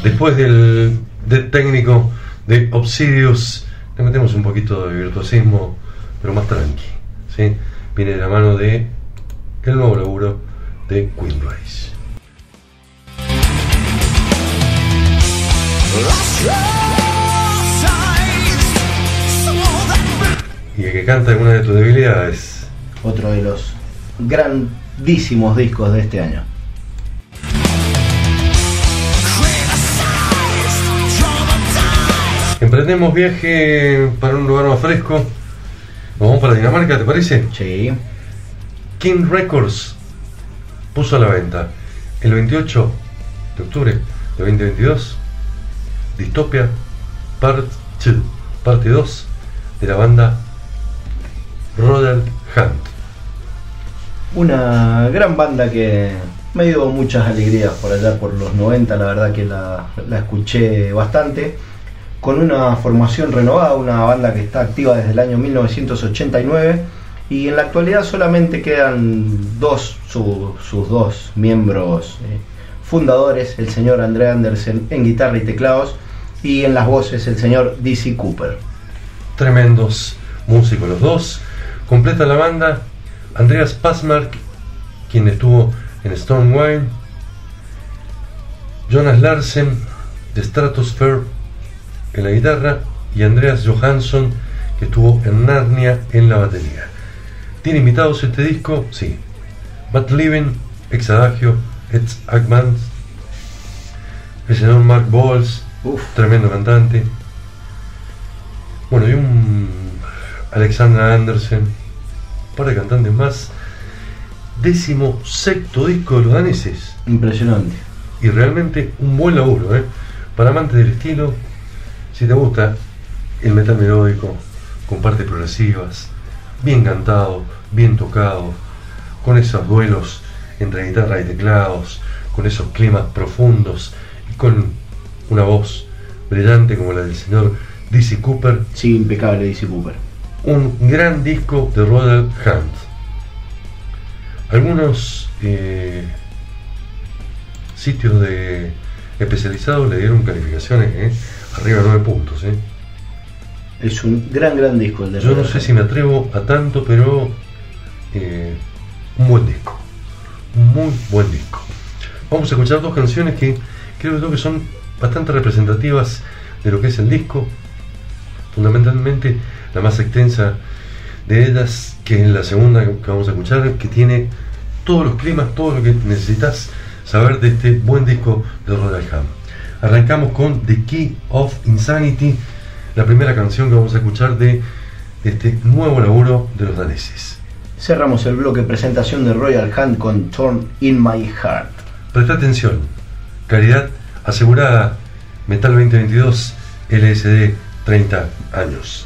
S4: Después del, del técnico de Obsidius, le metemos un poquito de virtuosismo, pero más tranqui. ¿sí? Viene de la mano de el nuevo laburo de Queen Race. Y el que canta alguna de tus debilidades.
S5: Otro de los grandísimos discos de este año.
S4: Emprendemos viaje para un lugar más fresco. Nos vamos para Dinamarca, ¿te parece?
S5: Sí.
S4: King Records puso a la venta el 28 de octubre de 2022 Dystopia Part 2, parte 2 de la banda Rodel Hunt.
S5: Una gran banda que me dio muchas alegrías por allá por los 90, la verdad que la, la escuché bastante. Con una formación renovada, una banda que está activa desde el año 1989 y en la actualidad solamente quedan dos, su- sus dos miembros eh, fundadores, el señor André Andersen en guitarra y teclados y en las voces el señor DC Cooper.
S4: Tremendos músicos los dos. Completa la banda Andreas Passmark, quien estuvo en Stormwine, Jonas Larsen de Stratosphere en la guitarra y Andreas Johansson, que estuvo en Narnia en la batería. ¿Tiene invitados este disco? Sí. Bad Living, Ex Adagio, Ex Agmans, el señor Mark Bowles, tremendo cantante. Bueno, y un Alexandra Andersen, un par de cantantes más. Décimo sexto disco de los daneses.
S5: Impresionante.
S4: Y realmente un buen laburo, ¿eh? Para amantes del estilo, si te gusta el metal melódico, con partes progresivas, bien cantado, bien tocado, con esos duelos entre guitarra y teclados, con esos climas profundos y con una voz brillante como la del señor DC Cooper.
S5: Sí, impecable DC Cooper.
S4: Un gran disco de Rodel Hunt. Algunos eh, sitios de especializados le dieron calificaciones eh, arriba 9 puntos. eh.
S5: Es un gran, gran disco el de
S4: Yo no sé si me atrevo a tanto, pero eh, un buen disco. Un muy buen disco. Vamos a escuchar dos canciones que creo yo que son bastante representativas de lo que es el disco. Fundamentalmente la más extensa de ellas, que es la segunda que vamos a escuchar, que tiene todos los climas, todo lo que necesitas saber de este buen disco de Rodalham. Arrancamos con The Key of Insanity, la primera canción que vamos a escuchar de este nuevo laburo de los daneses.
S5: Cerramos el bloque presentación de Royal Hunt con Torn in My Heart.
S4: Presta atención, calidad asegurada, Metal 2022, LSD 30 años.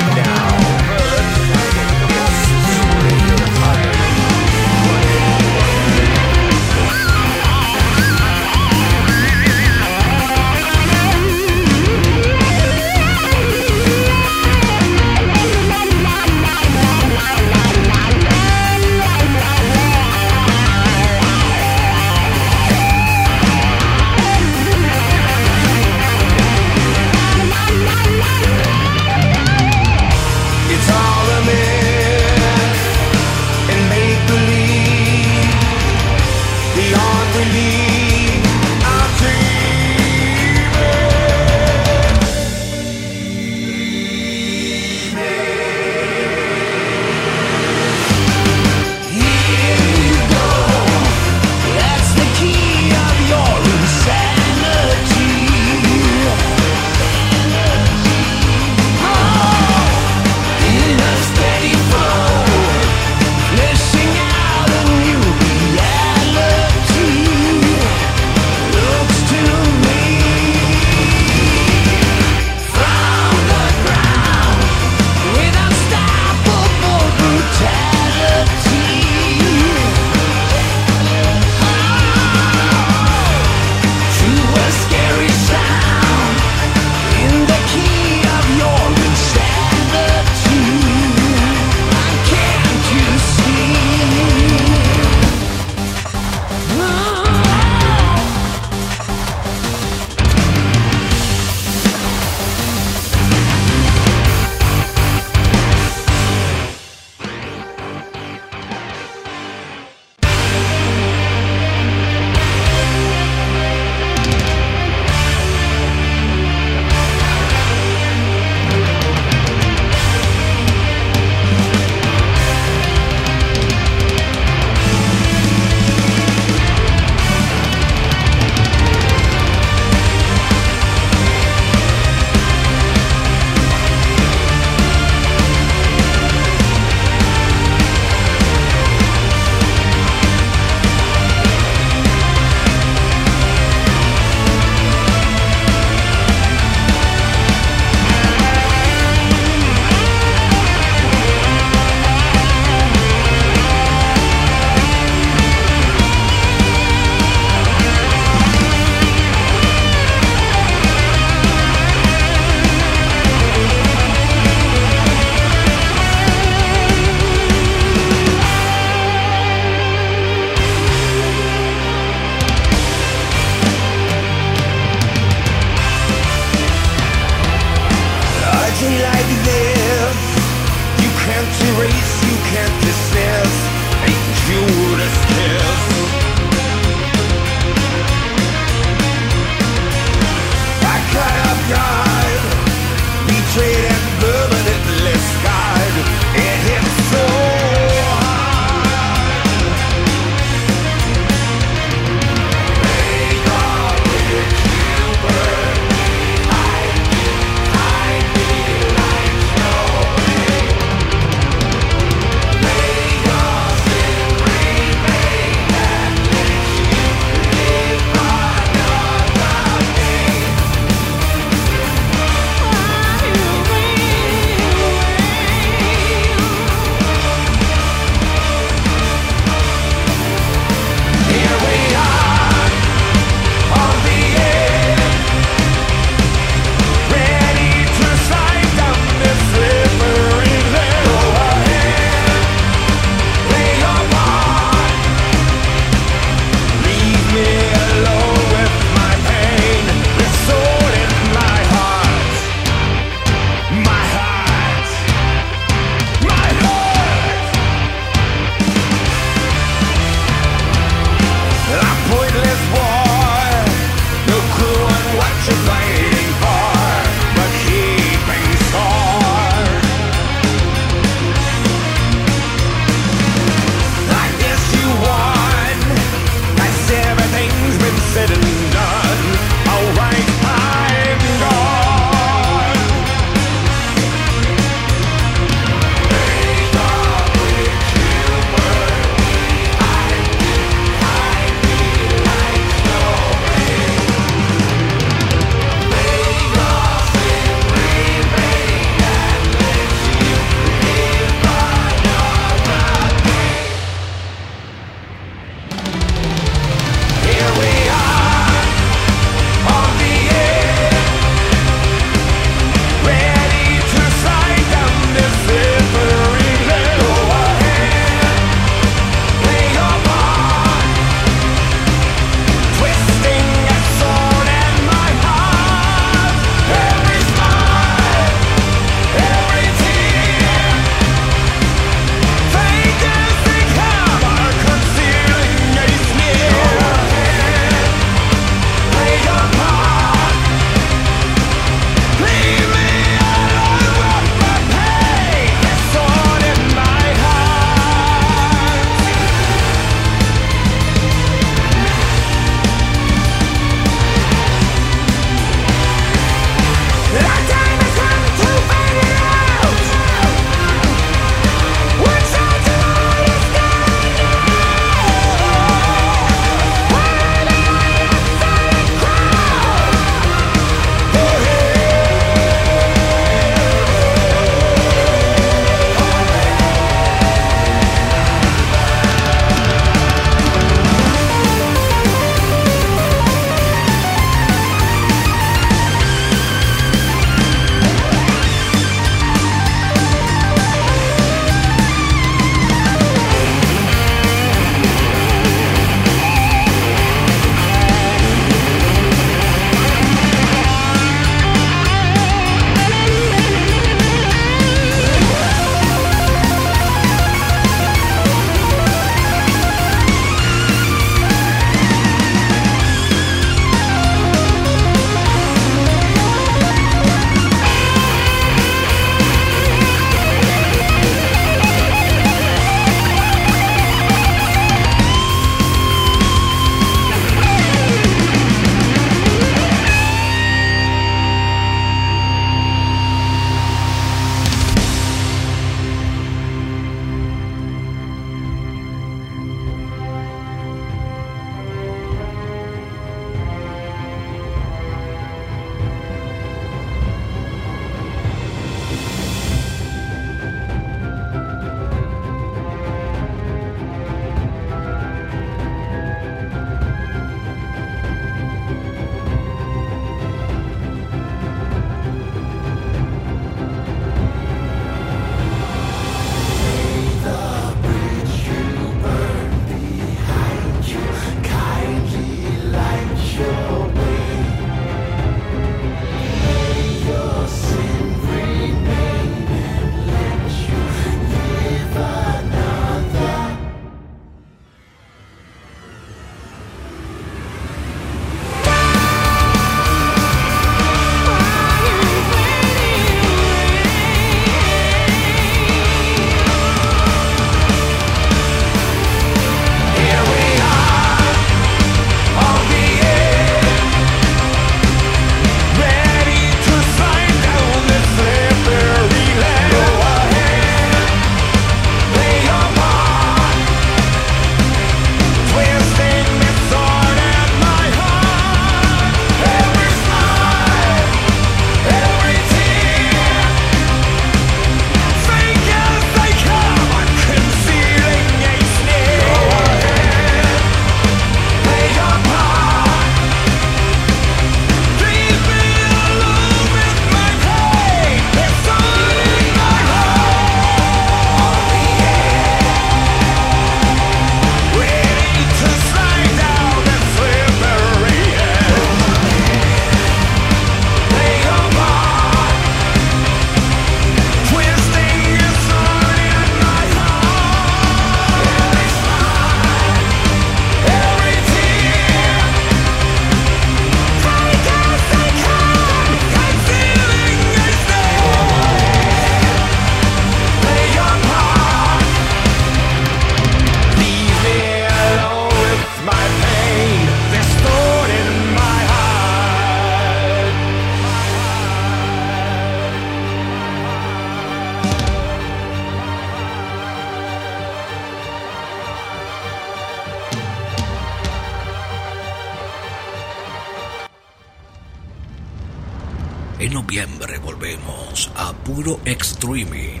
S8: Streaming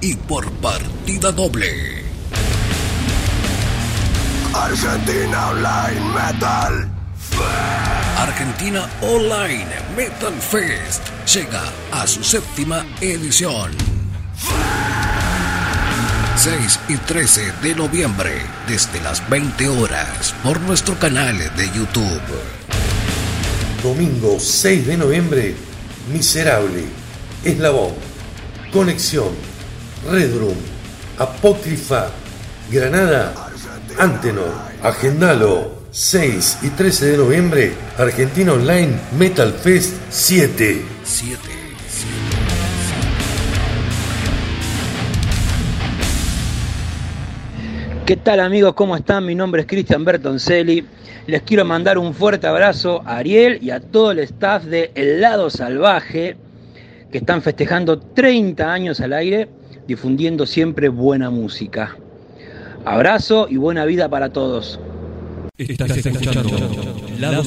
S8: y por partida doble.
S3: Argentina Online Metal.
S8: Argentina Online Metal Fest llega a su séptima edición. 6 y 13 de noviembre, desde las 20 horas, por nuestro canal de YouTube.
S2: Domingo 6 de noviembre, Miserable, Eslabón, Conexión, Red Room, Apócrifa, Granada, Antenor, Agendalo. 6 y 13 de noviembre, Argentina Online Metal Fest 7.
S8: 7.
S11: ¿Qué tal amigos? ¿Cómo están? Mi nombre es Cristian Bertoncelli. Les quiero mandar un fuerte abrazo a Ariel y a todo el staff de El Lado Salvaje que están festejando 30 años al aire, difundiendo siempre buena música. Abrazo y buena vida para todos.
S6: Estás escuchando Lado.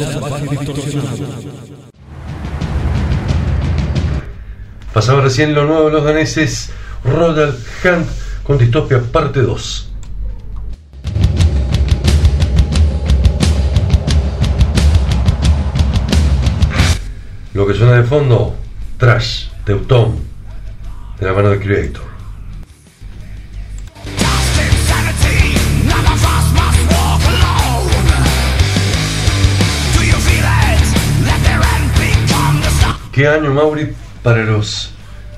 S4: Pasaba recién lo nuevo de los daneses Rodal Hunt con Distopia parte 2. Lo que suena de fondo, Trash, Teuton, de la mano de Creator. ¿Qué año, Mauri, para los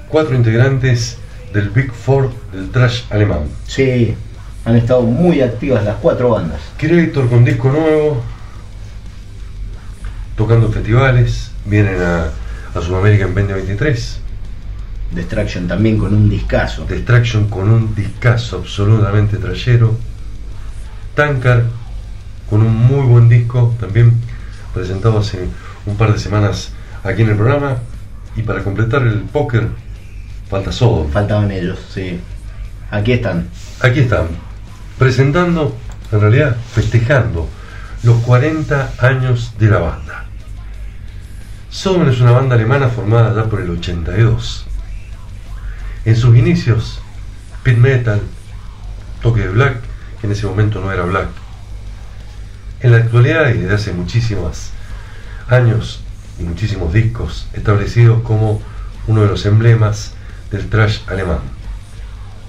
S4: cuatro integrantes del Big Four del trash alemán?
S5: Sí, han estado muy activas las cuatro bandas.
S4: Creator con disco nuevo, tocando en festivales, vienen a, a Sudamérica en 2023.
S5: Destruction también con un discazo.
S4: Destruction con un discazo absolutamente trayero. Tankard con un muy buen disco, también presentado hace un par de semanas aquí en el programa. Y para completar el póker, falta Sodom.
S5: Faltaban ellos, sí. Aquí están.
S4: Aquí están, presentando, en realidad festejando los 40 años de la banda. Sodom es una banda alemana formada ya por el 82. En sus inicios, speed metal, toque de black, que en ese momento no era black. En la actualidad y desde hace muchísimos años y muchísimos discos establecidos como uno de los emblemas del trash alemán.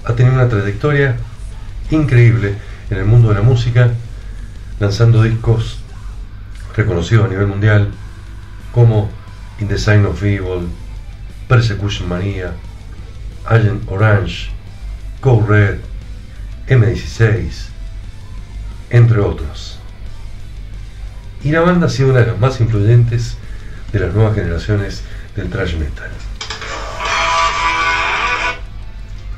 S4: Ha tenido una trayectoria increíble en el mundo de la música, lanzando discos reconocidos a nivel mundial como In the Sign of Evil, Persecution Mania, Agent Orange, Code Red, M16, entre otros. Y la banda ha sido una de las más influyentes de las nuevas generaciones del thrash metal.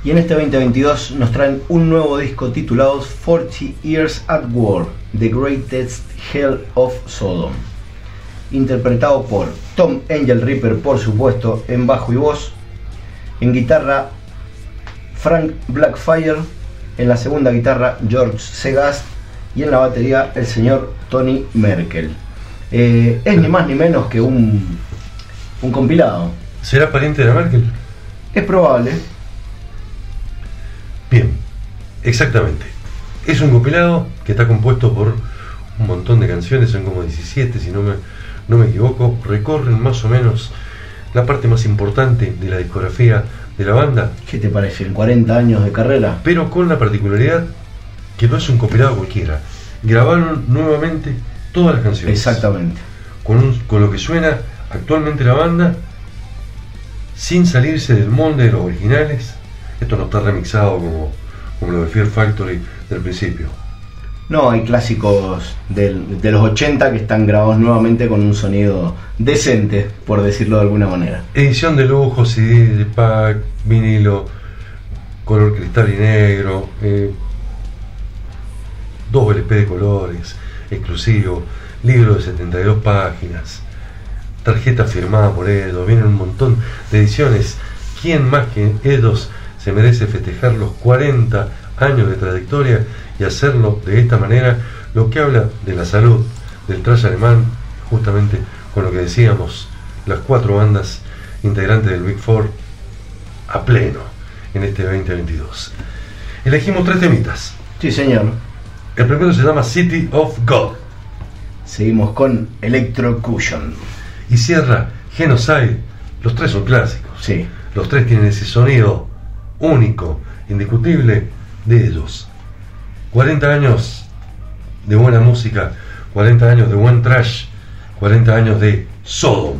S5: Y en este 2022 nos traen un nuevo disco titulado 40 Years at War, The Greatest Hell of Sodom. Interpretado por Tom Angel Ripper, por supuesto, en bajo y voz. En guitarra, Frank Blackfire. En la segunda guitarra, George Segast. Y en la batería, el señor Tony Merkel. Eh, es ni más ni menos que un, un compilado.
S4: ¿Será pariente de la Merkel?
S5: Es probable.
S4: Bien, exactamente. Es un compilado que está compuesto por un montón de canciones, son como 17 si no me, no me equivoco. Recorren más o menos la parte más importante de la discografía de la banda.
S5: ¿Qué te parece? ¿En 40 años de carrera?
S4: Pero con la particularidad que no es un compilado cualquiera. Grabaron nuevamente todas las canciones.
S5: Exactamente.
S4: Con, un- con lo que suena actualmente la banda, sin salirse del molde de los originales. Esto no está remixado como, como lo de Fear Factory del principio.
S5: No, hay clásicos de los 80 que están grabados nuevamente con un sonido decente, por decirlo de alguna manera.
S4: Edición de lujo, CD de pack, vinilo, color cristal y negro, eh, dos LP de colores, exclusivo, libro de 72 páginas, tarjeta firmada por ellos, vienen un montón de ediciones. ¿Quién más que ellos se merece festejar los 40 años de trayectoria y hacerlo de esta manera? Lo que habla de la salud del trash alemán, justamente con lo que decíamos, las cuatro bandas integrante del Big Four, a pleno en este 2022. Elegimos tres temitas.
S5: Sí, señor.
S4: El primero se llama City of God.
S5: Seguimos con Electrocution.
S4: Y cierra Genocide. Los tres son clásicos.
S5: Sí.
S4: Los tres tienen ese sonido único, indiscutible de ellos. 40 años de buena música, 40 años de buen trash, 40 años de Sodom.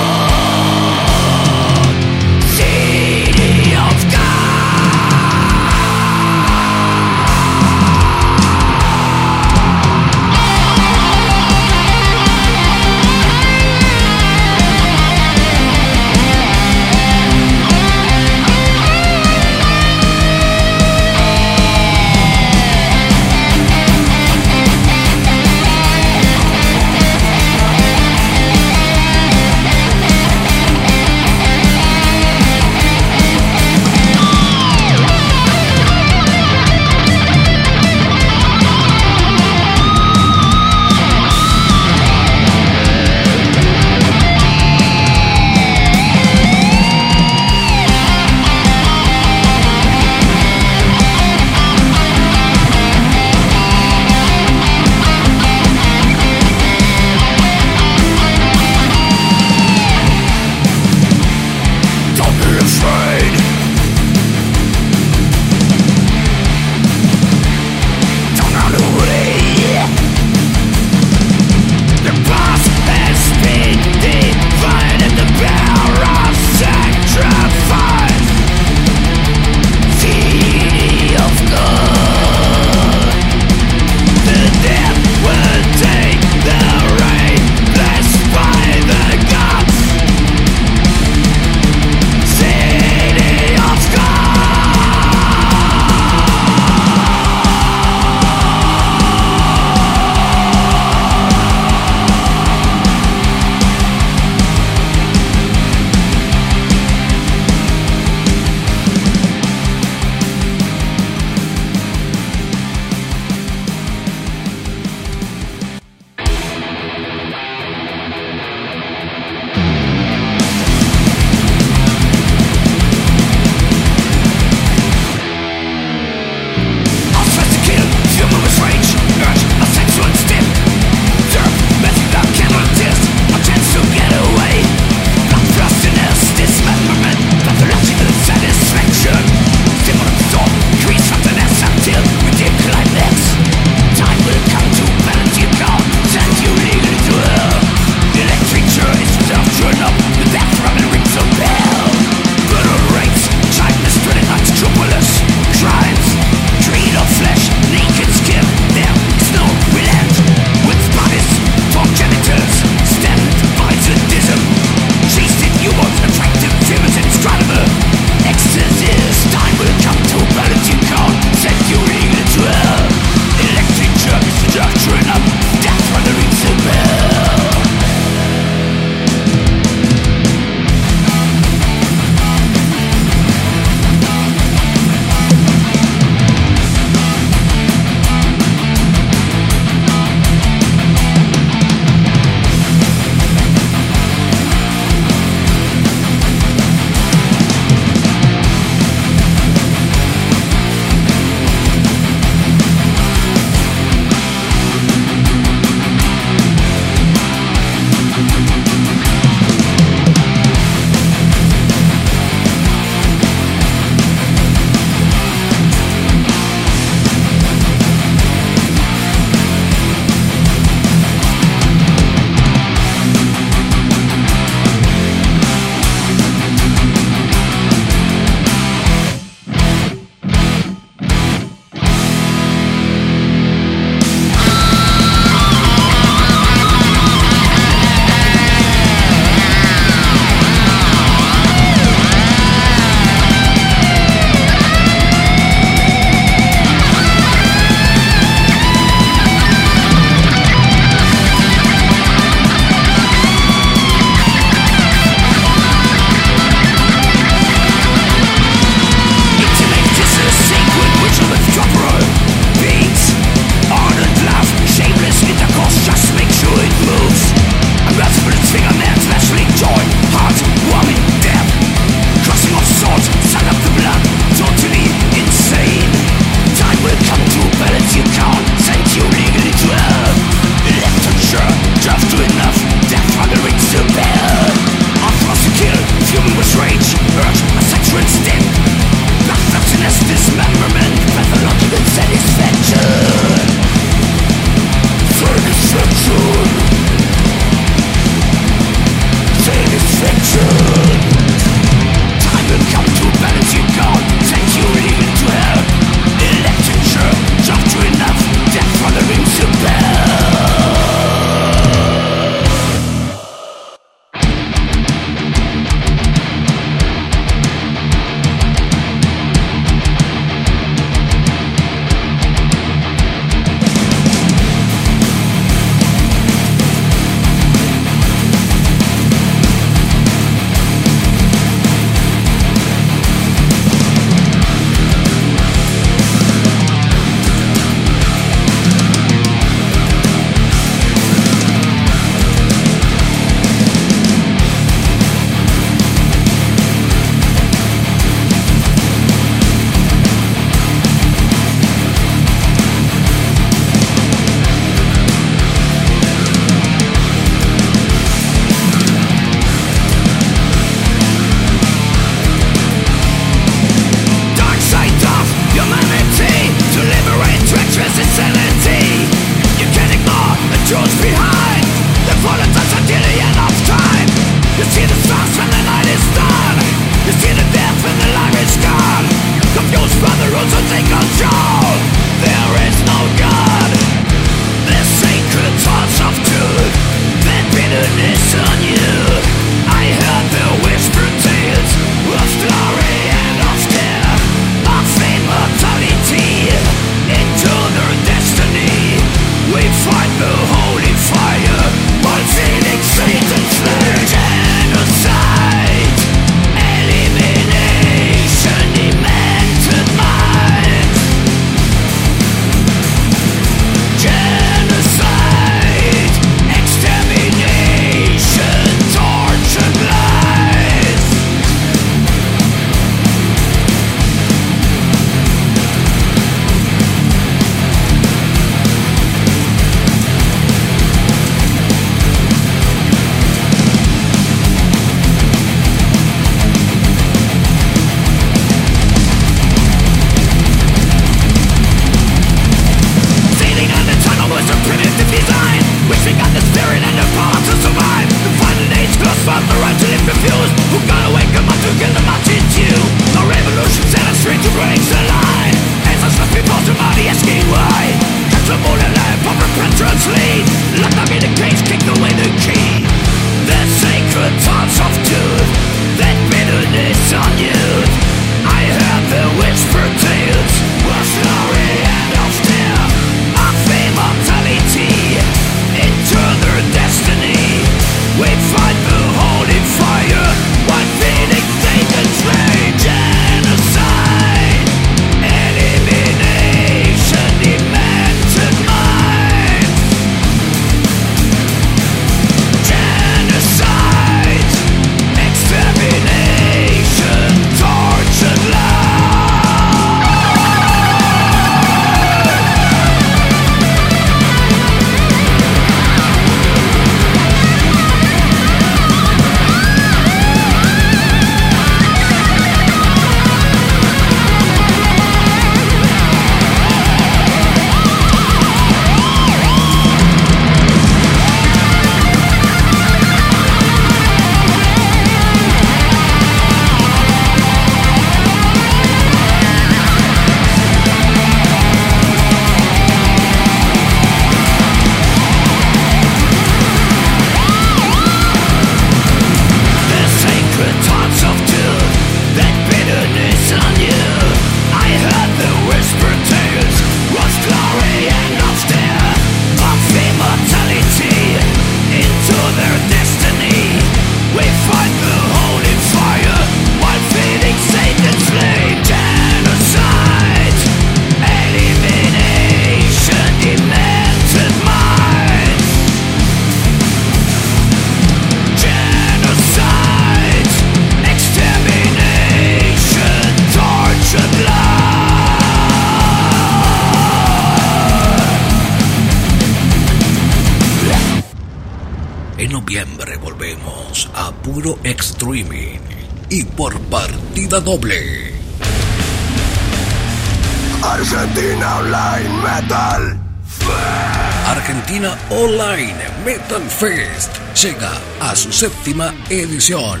S8: Séptima edición.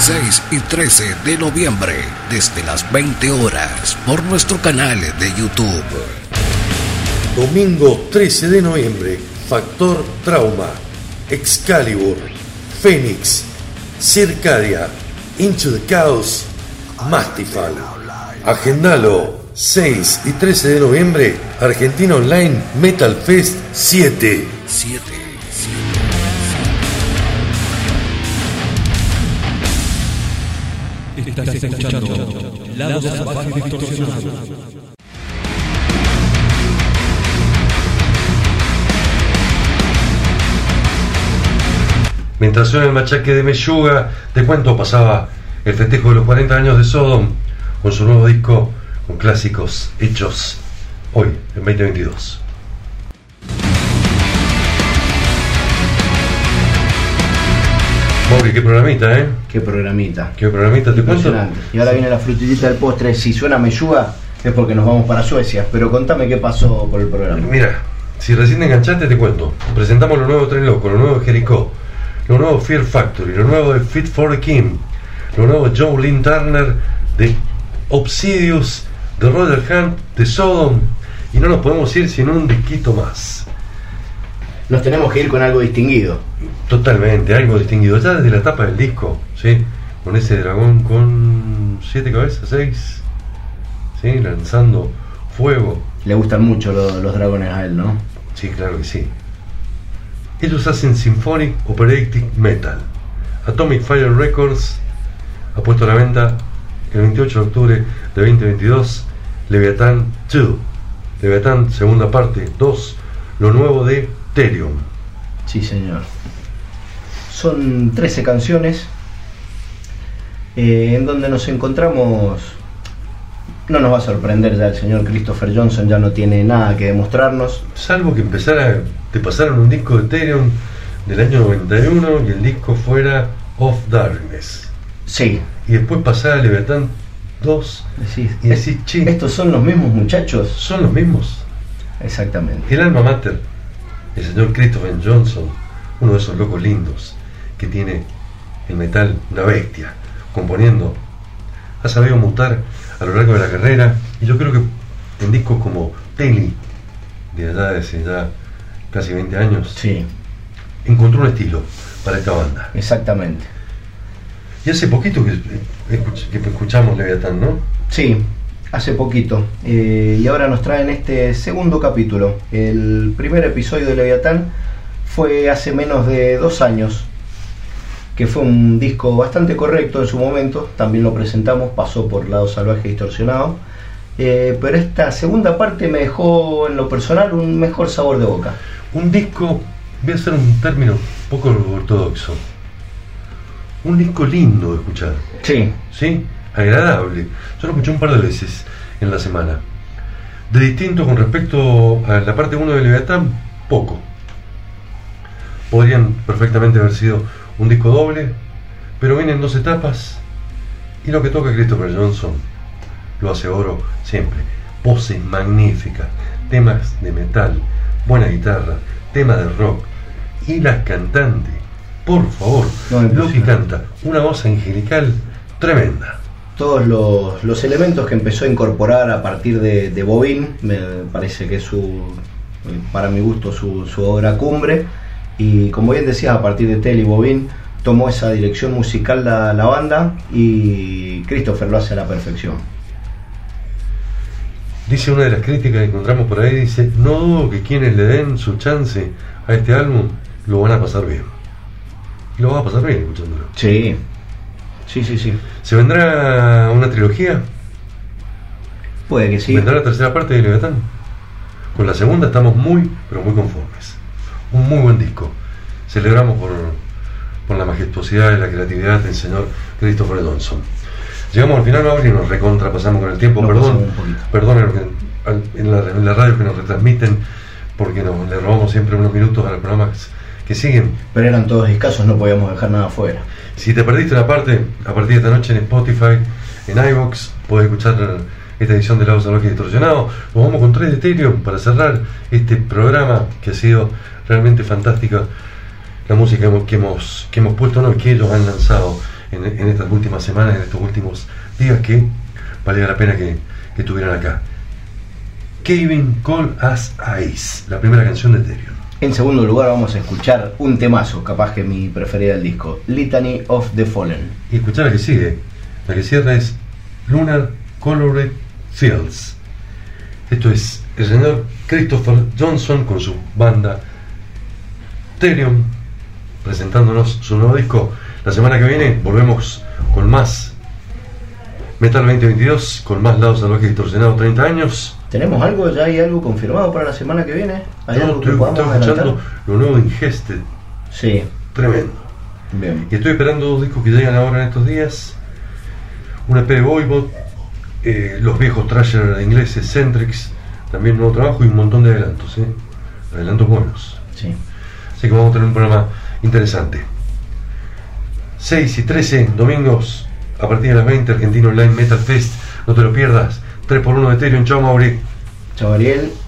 S8: 6 y 13 de noviembre, desde las 20 horas, por nuestro canal de YouTube.
S2: Domingo 13 de noviembre, Factor Trauma, Excalibur, Phoenix, Circadia, Into the Chaos, Mastifal. Agendalo 6 y 13 de noviembre, Argentina Online Metal Fest 7.
S8: 7.
S4: Mientras suena el machaque de Meshuga, te cuento, pasaba el festejo de los 40 años de Sodom con su nuevo disco con clásicos hechos hoy, en 2022. Qué programita, ¿eh?
S5: Qué programita.
S4: Qué programita, te cuento.
S5: Y ahora viene la frutillita del postre. Si suena Meyuga es porque nos vamos para Suecia. Pero contame qué pasó por el programa.
S4: Mira, si recién te enganchaste, te cuento. Presentamos lo nuevo Tren Loco, lo nuevo de Jericho, lo nuevo Fear Factory, lo nuevo de Fit for the King, lo nuevo Joe Lynn Turner de Obsidious, de Roger Hunt, de Sodom. Y no nos podemos ir sin un disquito más.
S5: Nos tenemos que ir con algo distinguido.
S4: Totalmente, algo distinguido. Ya desde la tapa del disco, ¿sí? Con ese dragón con siete cabezas, seis, ¿sí? Lanzando fuego.
S5: Le gustan mucho lo- los dragones a él, ¿no?
S4: Sí, claro que sí. Ellos hacen Symphonic Operatic Metal. Atomic Fire Records ha puesto a la venta el 28 de octubre de 2022 Leviathan 2. Leviathan segunda parte 2. Lo nuevo de Therion.
S5: Sí, señor. Son 13 canciones eh, en donde nos encontramos. No nos va a sorprender ya el señor Christopher Johnson, ya no tiene nada que demostrarnos.
S4: Salvo que empezara, te pasaron un disco de Therion del año 91 y el disco fuera Of Darkness.
S5: Sí.
S4: Y después pasara Leviathan 2
S5: Decís,
S4: y decís, che,
S5: ¿Estos son los mismos muchachos?
S4: son los mismos.
S5: Exactamente.
S4: El alma mater, el señor Christopher Johnson, uno de esos locos lindos que tiene el metal, una bestia, componiendo, ha sabido mutar a lo largo de la carrera y yo creo que en discos como Telly, de allá de hace ya casi 20 años,
S5: Sí,
S4: encontró un estilo para esta banda.
S5: exactamente.
S4: Y hace poquito que escuchamos Leviatán, ¿no?
S5: Sí, hace poquito. Eh, y ahora nos traen este segundo capítulo. El primer episodio de Leviatán fue hace menos de dos años, que fue un disco bastante correcto en su momento. También lo presentamos, pasó por Lado Salvaje Distorsionado. Eh, pero esta segunda parte me dejó en lo personal un mejor sabor de boca.
S4: Un disco, voy a hacer un término poco ortodoxo. Un disco lindo de escuchar.
S5: Sí,
S4: ¿sí? Agradable. Yo lo escuché un par de veces en la semana. De distinto con respecto a la parte 1 de Leviatán, poco. Podrían perfectamente haber sido un disco doble, pero vienen dos etapas y lo que toca Christopher Johnson lo hace oro siempre. Voces magníficas, temas de metal, buena guitarra, temas de rock y las cantantes. Por favor,
S5: No,
S4: lo que
S5: impresionante.
S4: canta, una voz angelical tremenda.
S5: Todos los, los elementos que empezó a incorporar a partir de, de Bobín, me parece que es su, para mi gusto, su, su obra cumbre. Y como bien decías, a partir de Telly Bobín, tomó esa dirección musical la, la banda y Christopher lo hace a la perfección.
S4: Dice una de las críticas que encontramos por ahí, dice, no dudo que quienes le den su chance a este álbum lo van a pasar bien. Lo van a pasar bien escuchándolo.
S5: Sí, sí, sí, sí.
S4: ¿Se vendrá una trilogía?
S5: Puede que sí.
S4: ¿Vendrá la tercera parte de Leviatán? Con la segunda estamos muy, pero muy conformes. Un muy buen disco. Celebramos por, por la majestuosidad y la creatividad del señor Christopher Johnson. Llegamos al final, Mauri, y nos recontrapasamos con el tiempo. Perdón, perdón en, en la, en la radio que nos retransmiten, porque nos, le robamos siempre unos minutos a los programas que siguen.
S5: Pero eran todos escasos, no podíamos dejar nada afuera.
S4: Si te perdiste una parte, a partir de esta noche en Spotify, en iVoox, puedes escuchar esta edición de Lado Salvaje Distorsionado. Nos vamos con tres de Ethereum para cerrar este programa que ha sido realmente fantástico. La música que hemos, que hemos, puesto, no, que ellos han lanzado en, en estas últimas semanas, en estos últimos días, que valía la pena que, que estuvieran acá. Kevin Call as Ice, la primera canción de Ethereum.
S5: En segundo lugar vamos a escuchar un temazo, capaz que mi preferida del disco, Litany of the Fallen.
S4: Y escuchar la que sigue. La que cierra es Lunar Colored Fields. Esto es el señor Christopher Johnson con su banda Ethereum presentándonos su nuevo disco. La semana que viene volvemos con más Metal 2022, con más lados salvajes distorsionados 30 años.
S5: ¿Tenemos algo? ¿Ya hay algo confirmado para la semana que viene? ¿Hay
S4: Yo
S5: algo que
S4: estoy, estoy escuchando lo nuevo de Ingested.
S5: Sí.
S4: Tremendo.
S5: Bien.
S4: Y estoy esperando dos discos que llegan ahora en estos días. Un EP de Voivod, eh, los viejos Thrasher ingleses, Centrix, también nuevo trabajo y un montón de adelantos, ¿eh? adelantos buenos.
S5: Sí.
S4: Así que vamos a tener un programa interesante. 6 y 13 domingos a partir de las 20 Argentino Online Metal Fest. No te lo pierdas. 3x1 de Ethereum. Chao Mauri.
S5: Chao Ariel.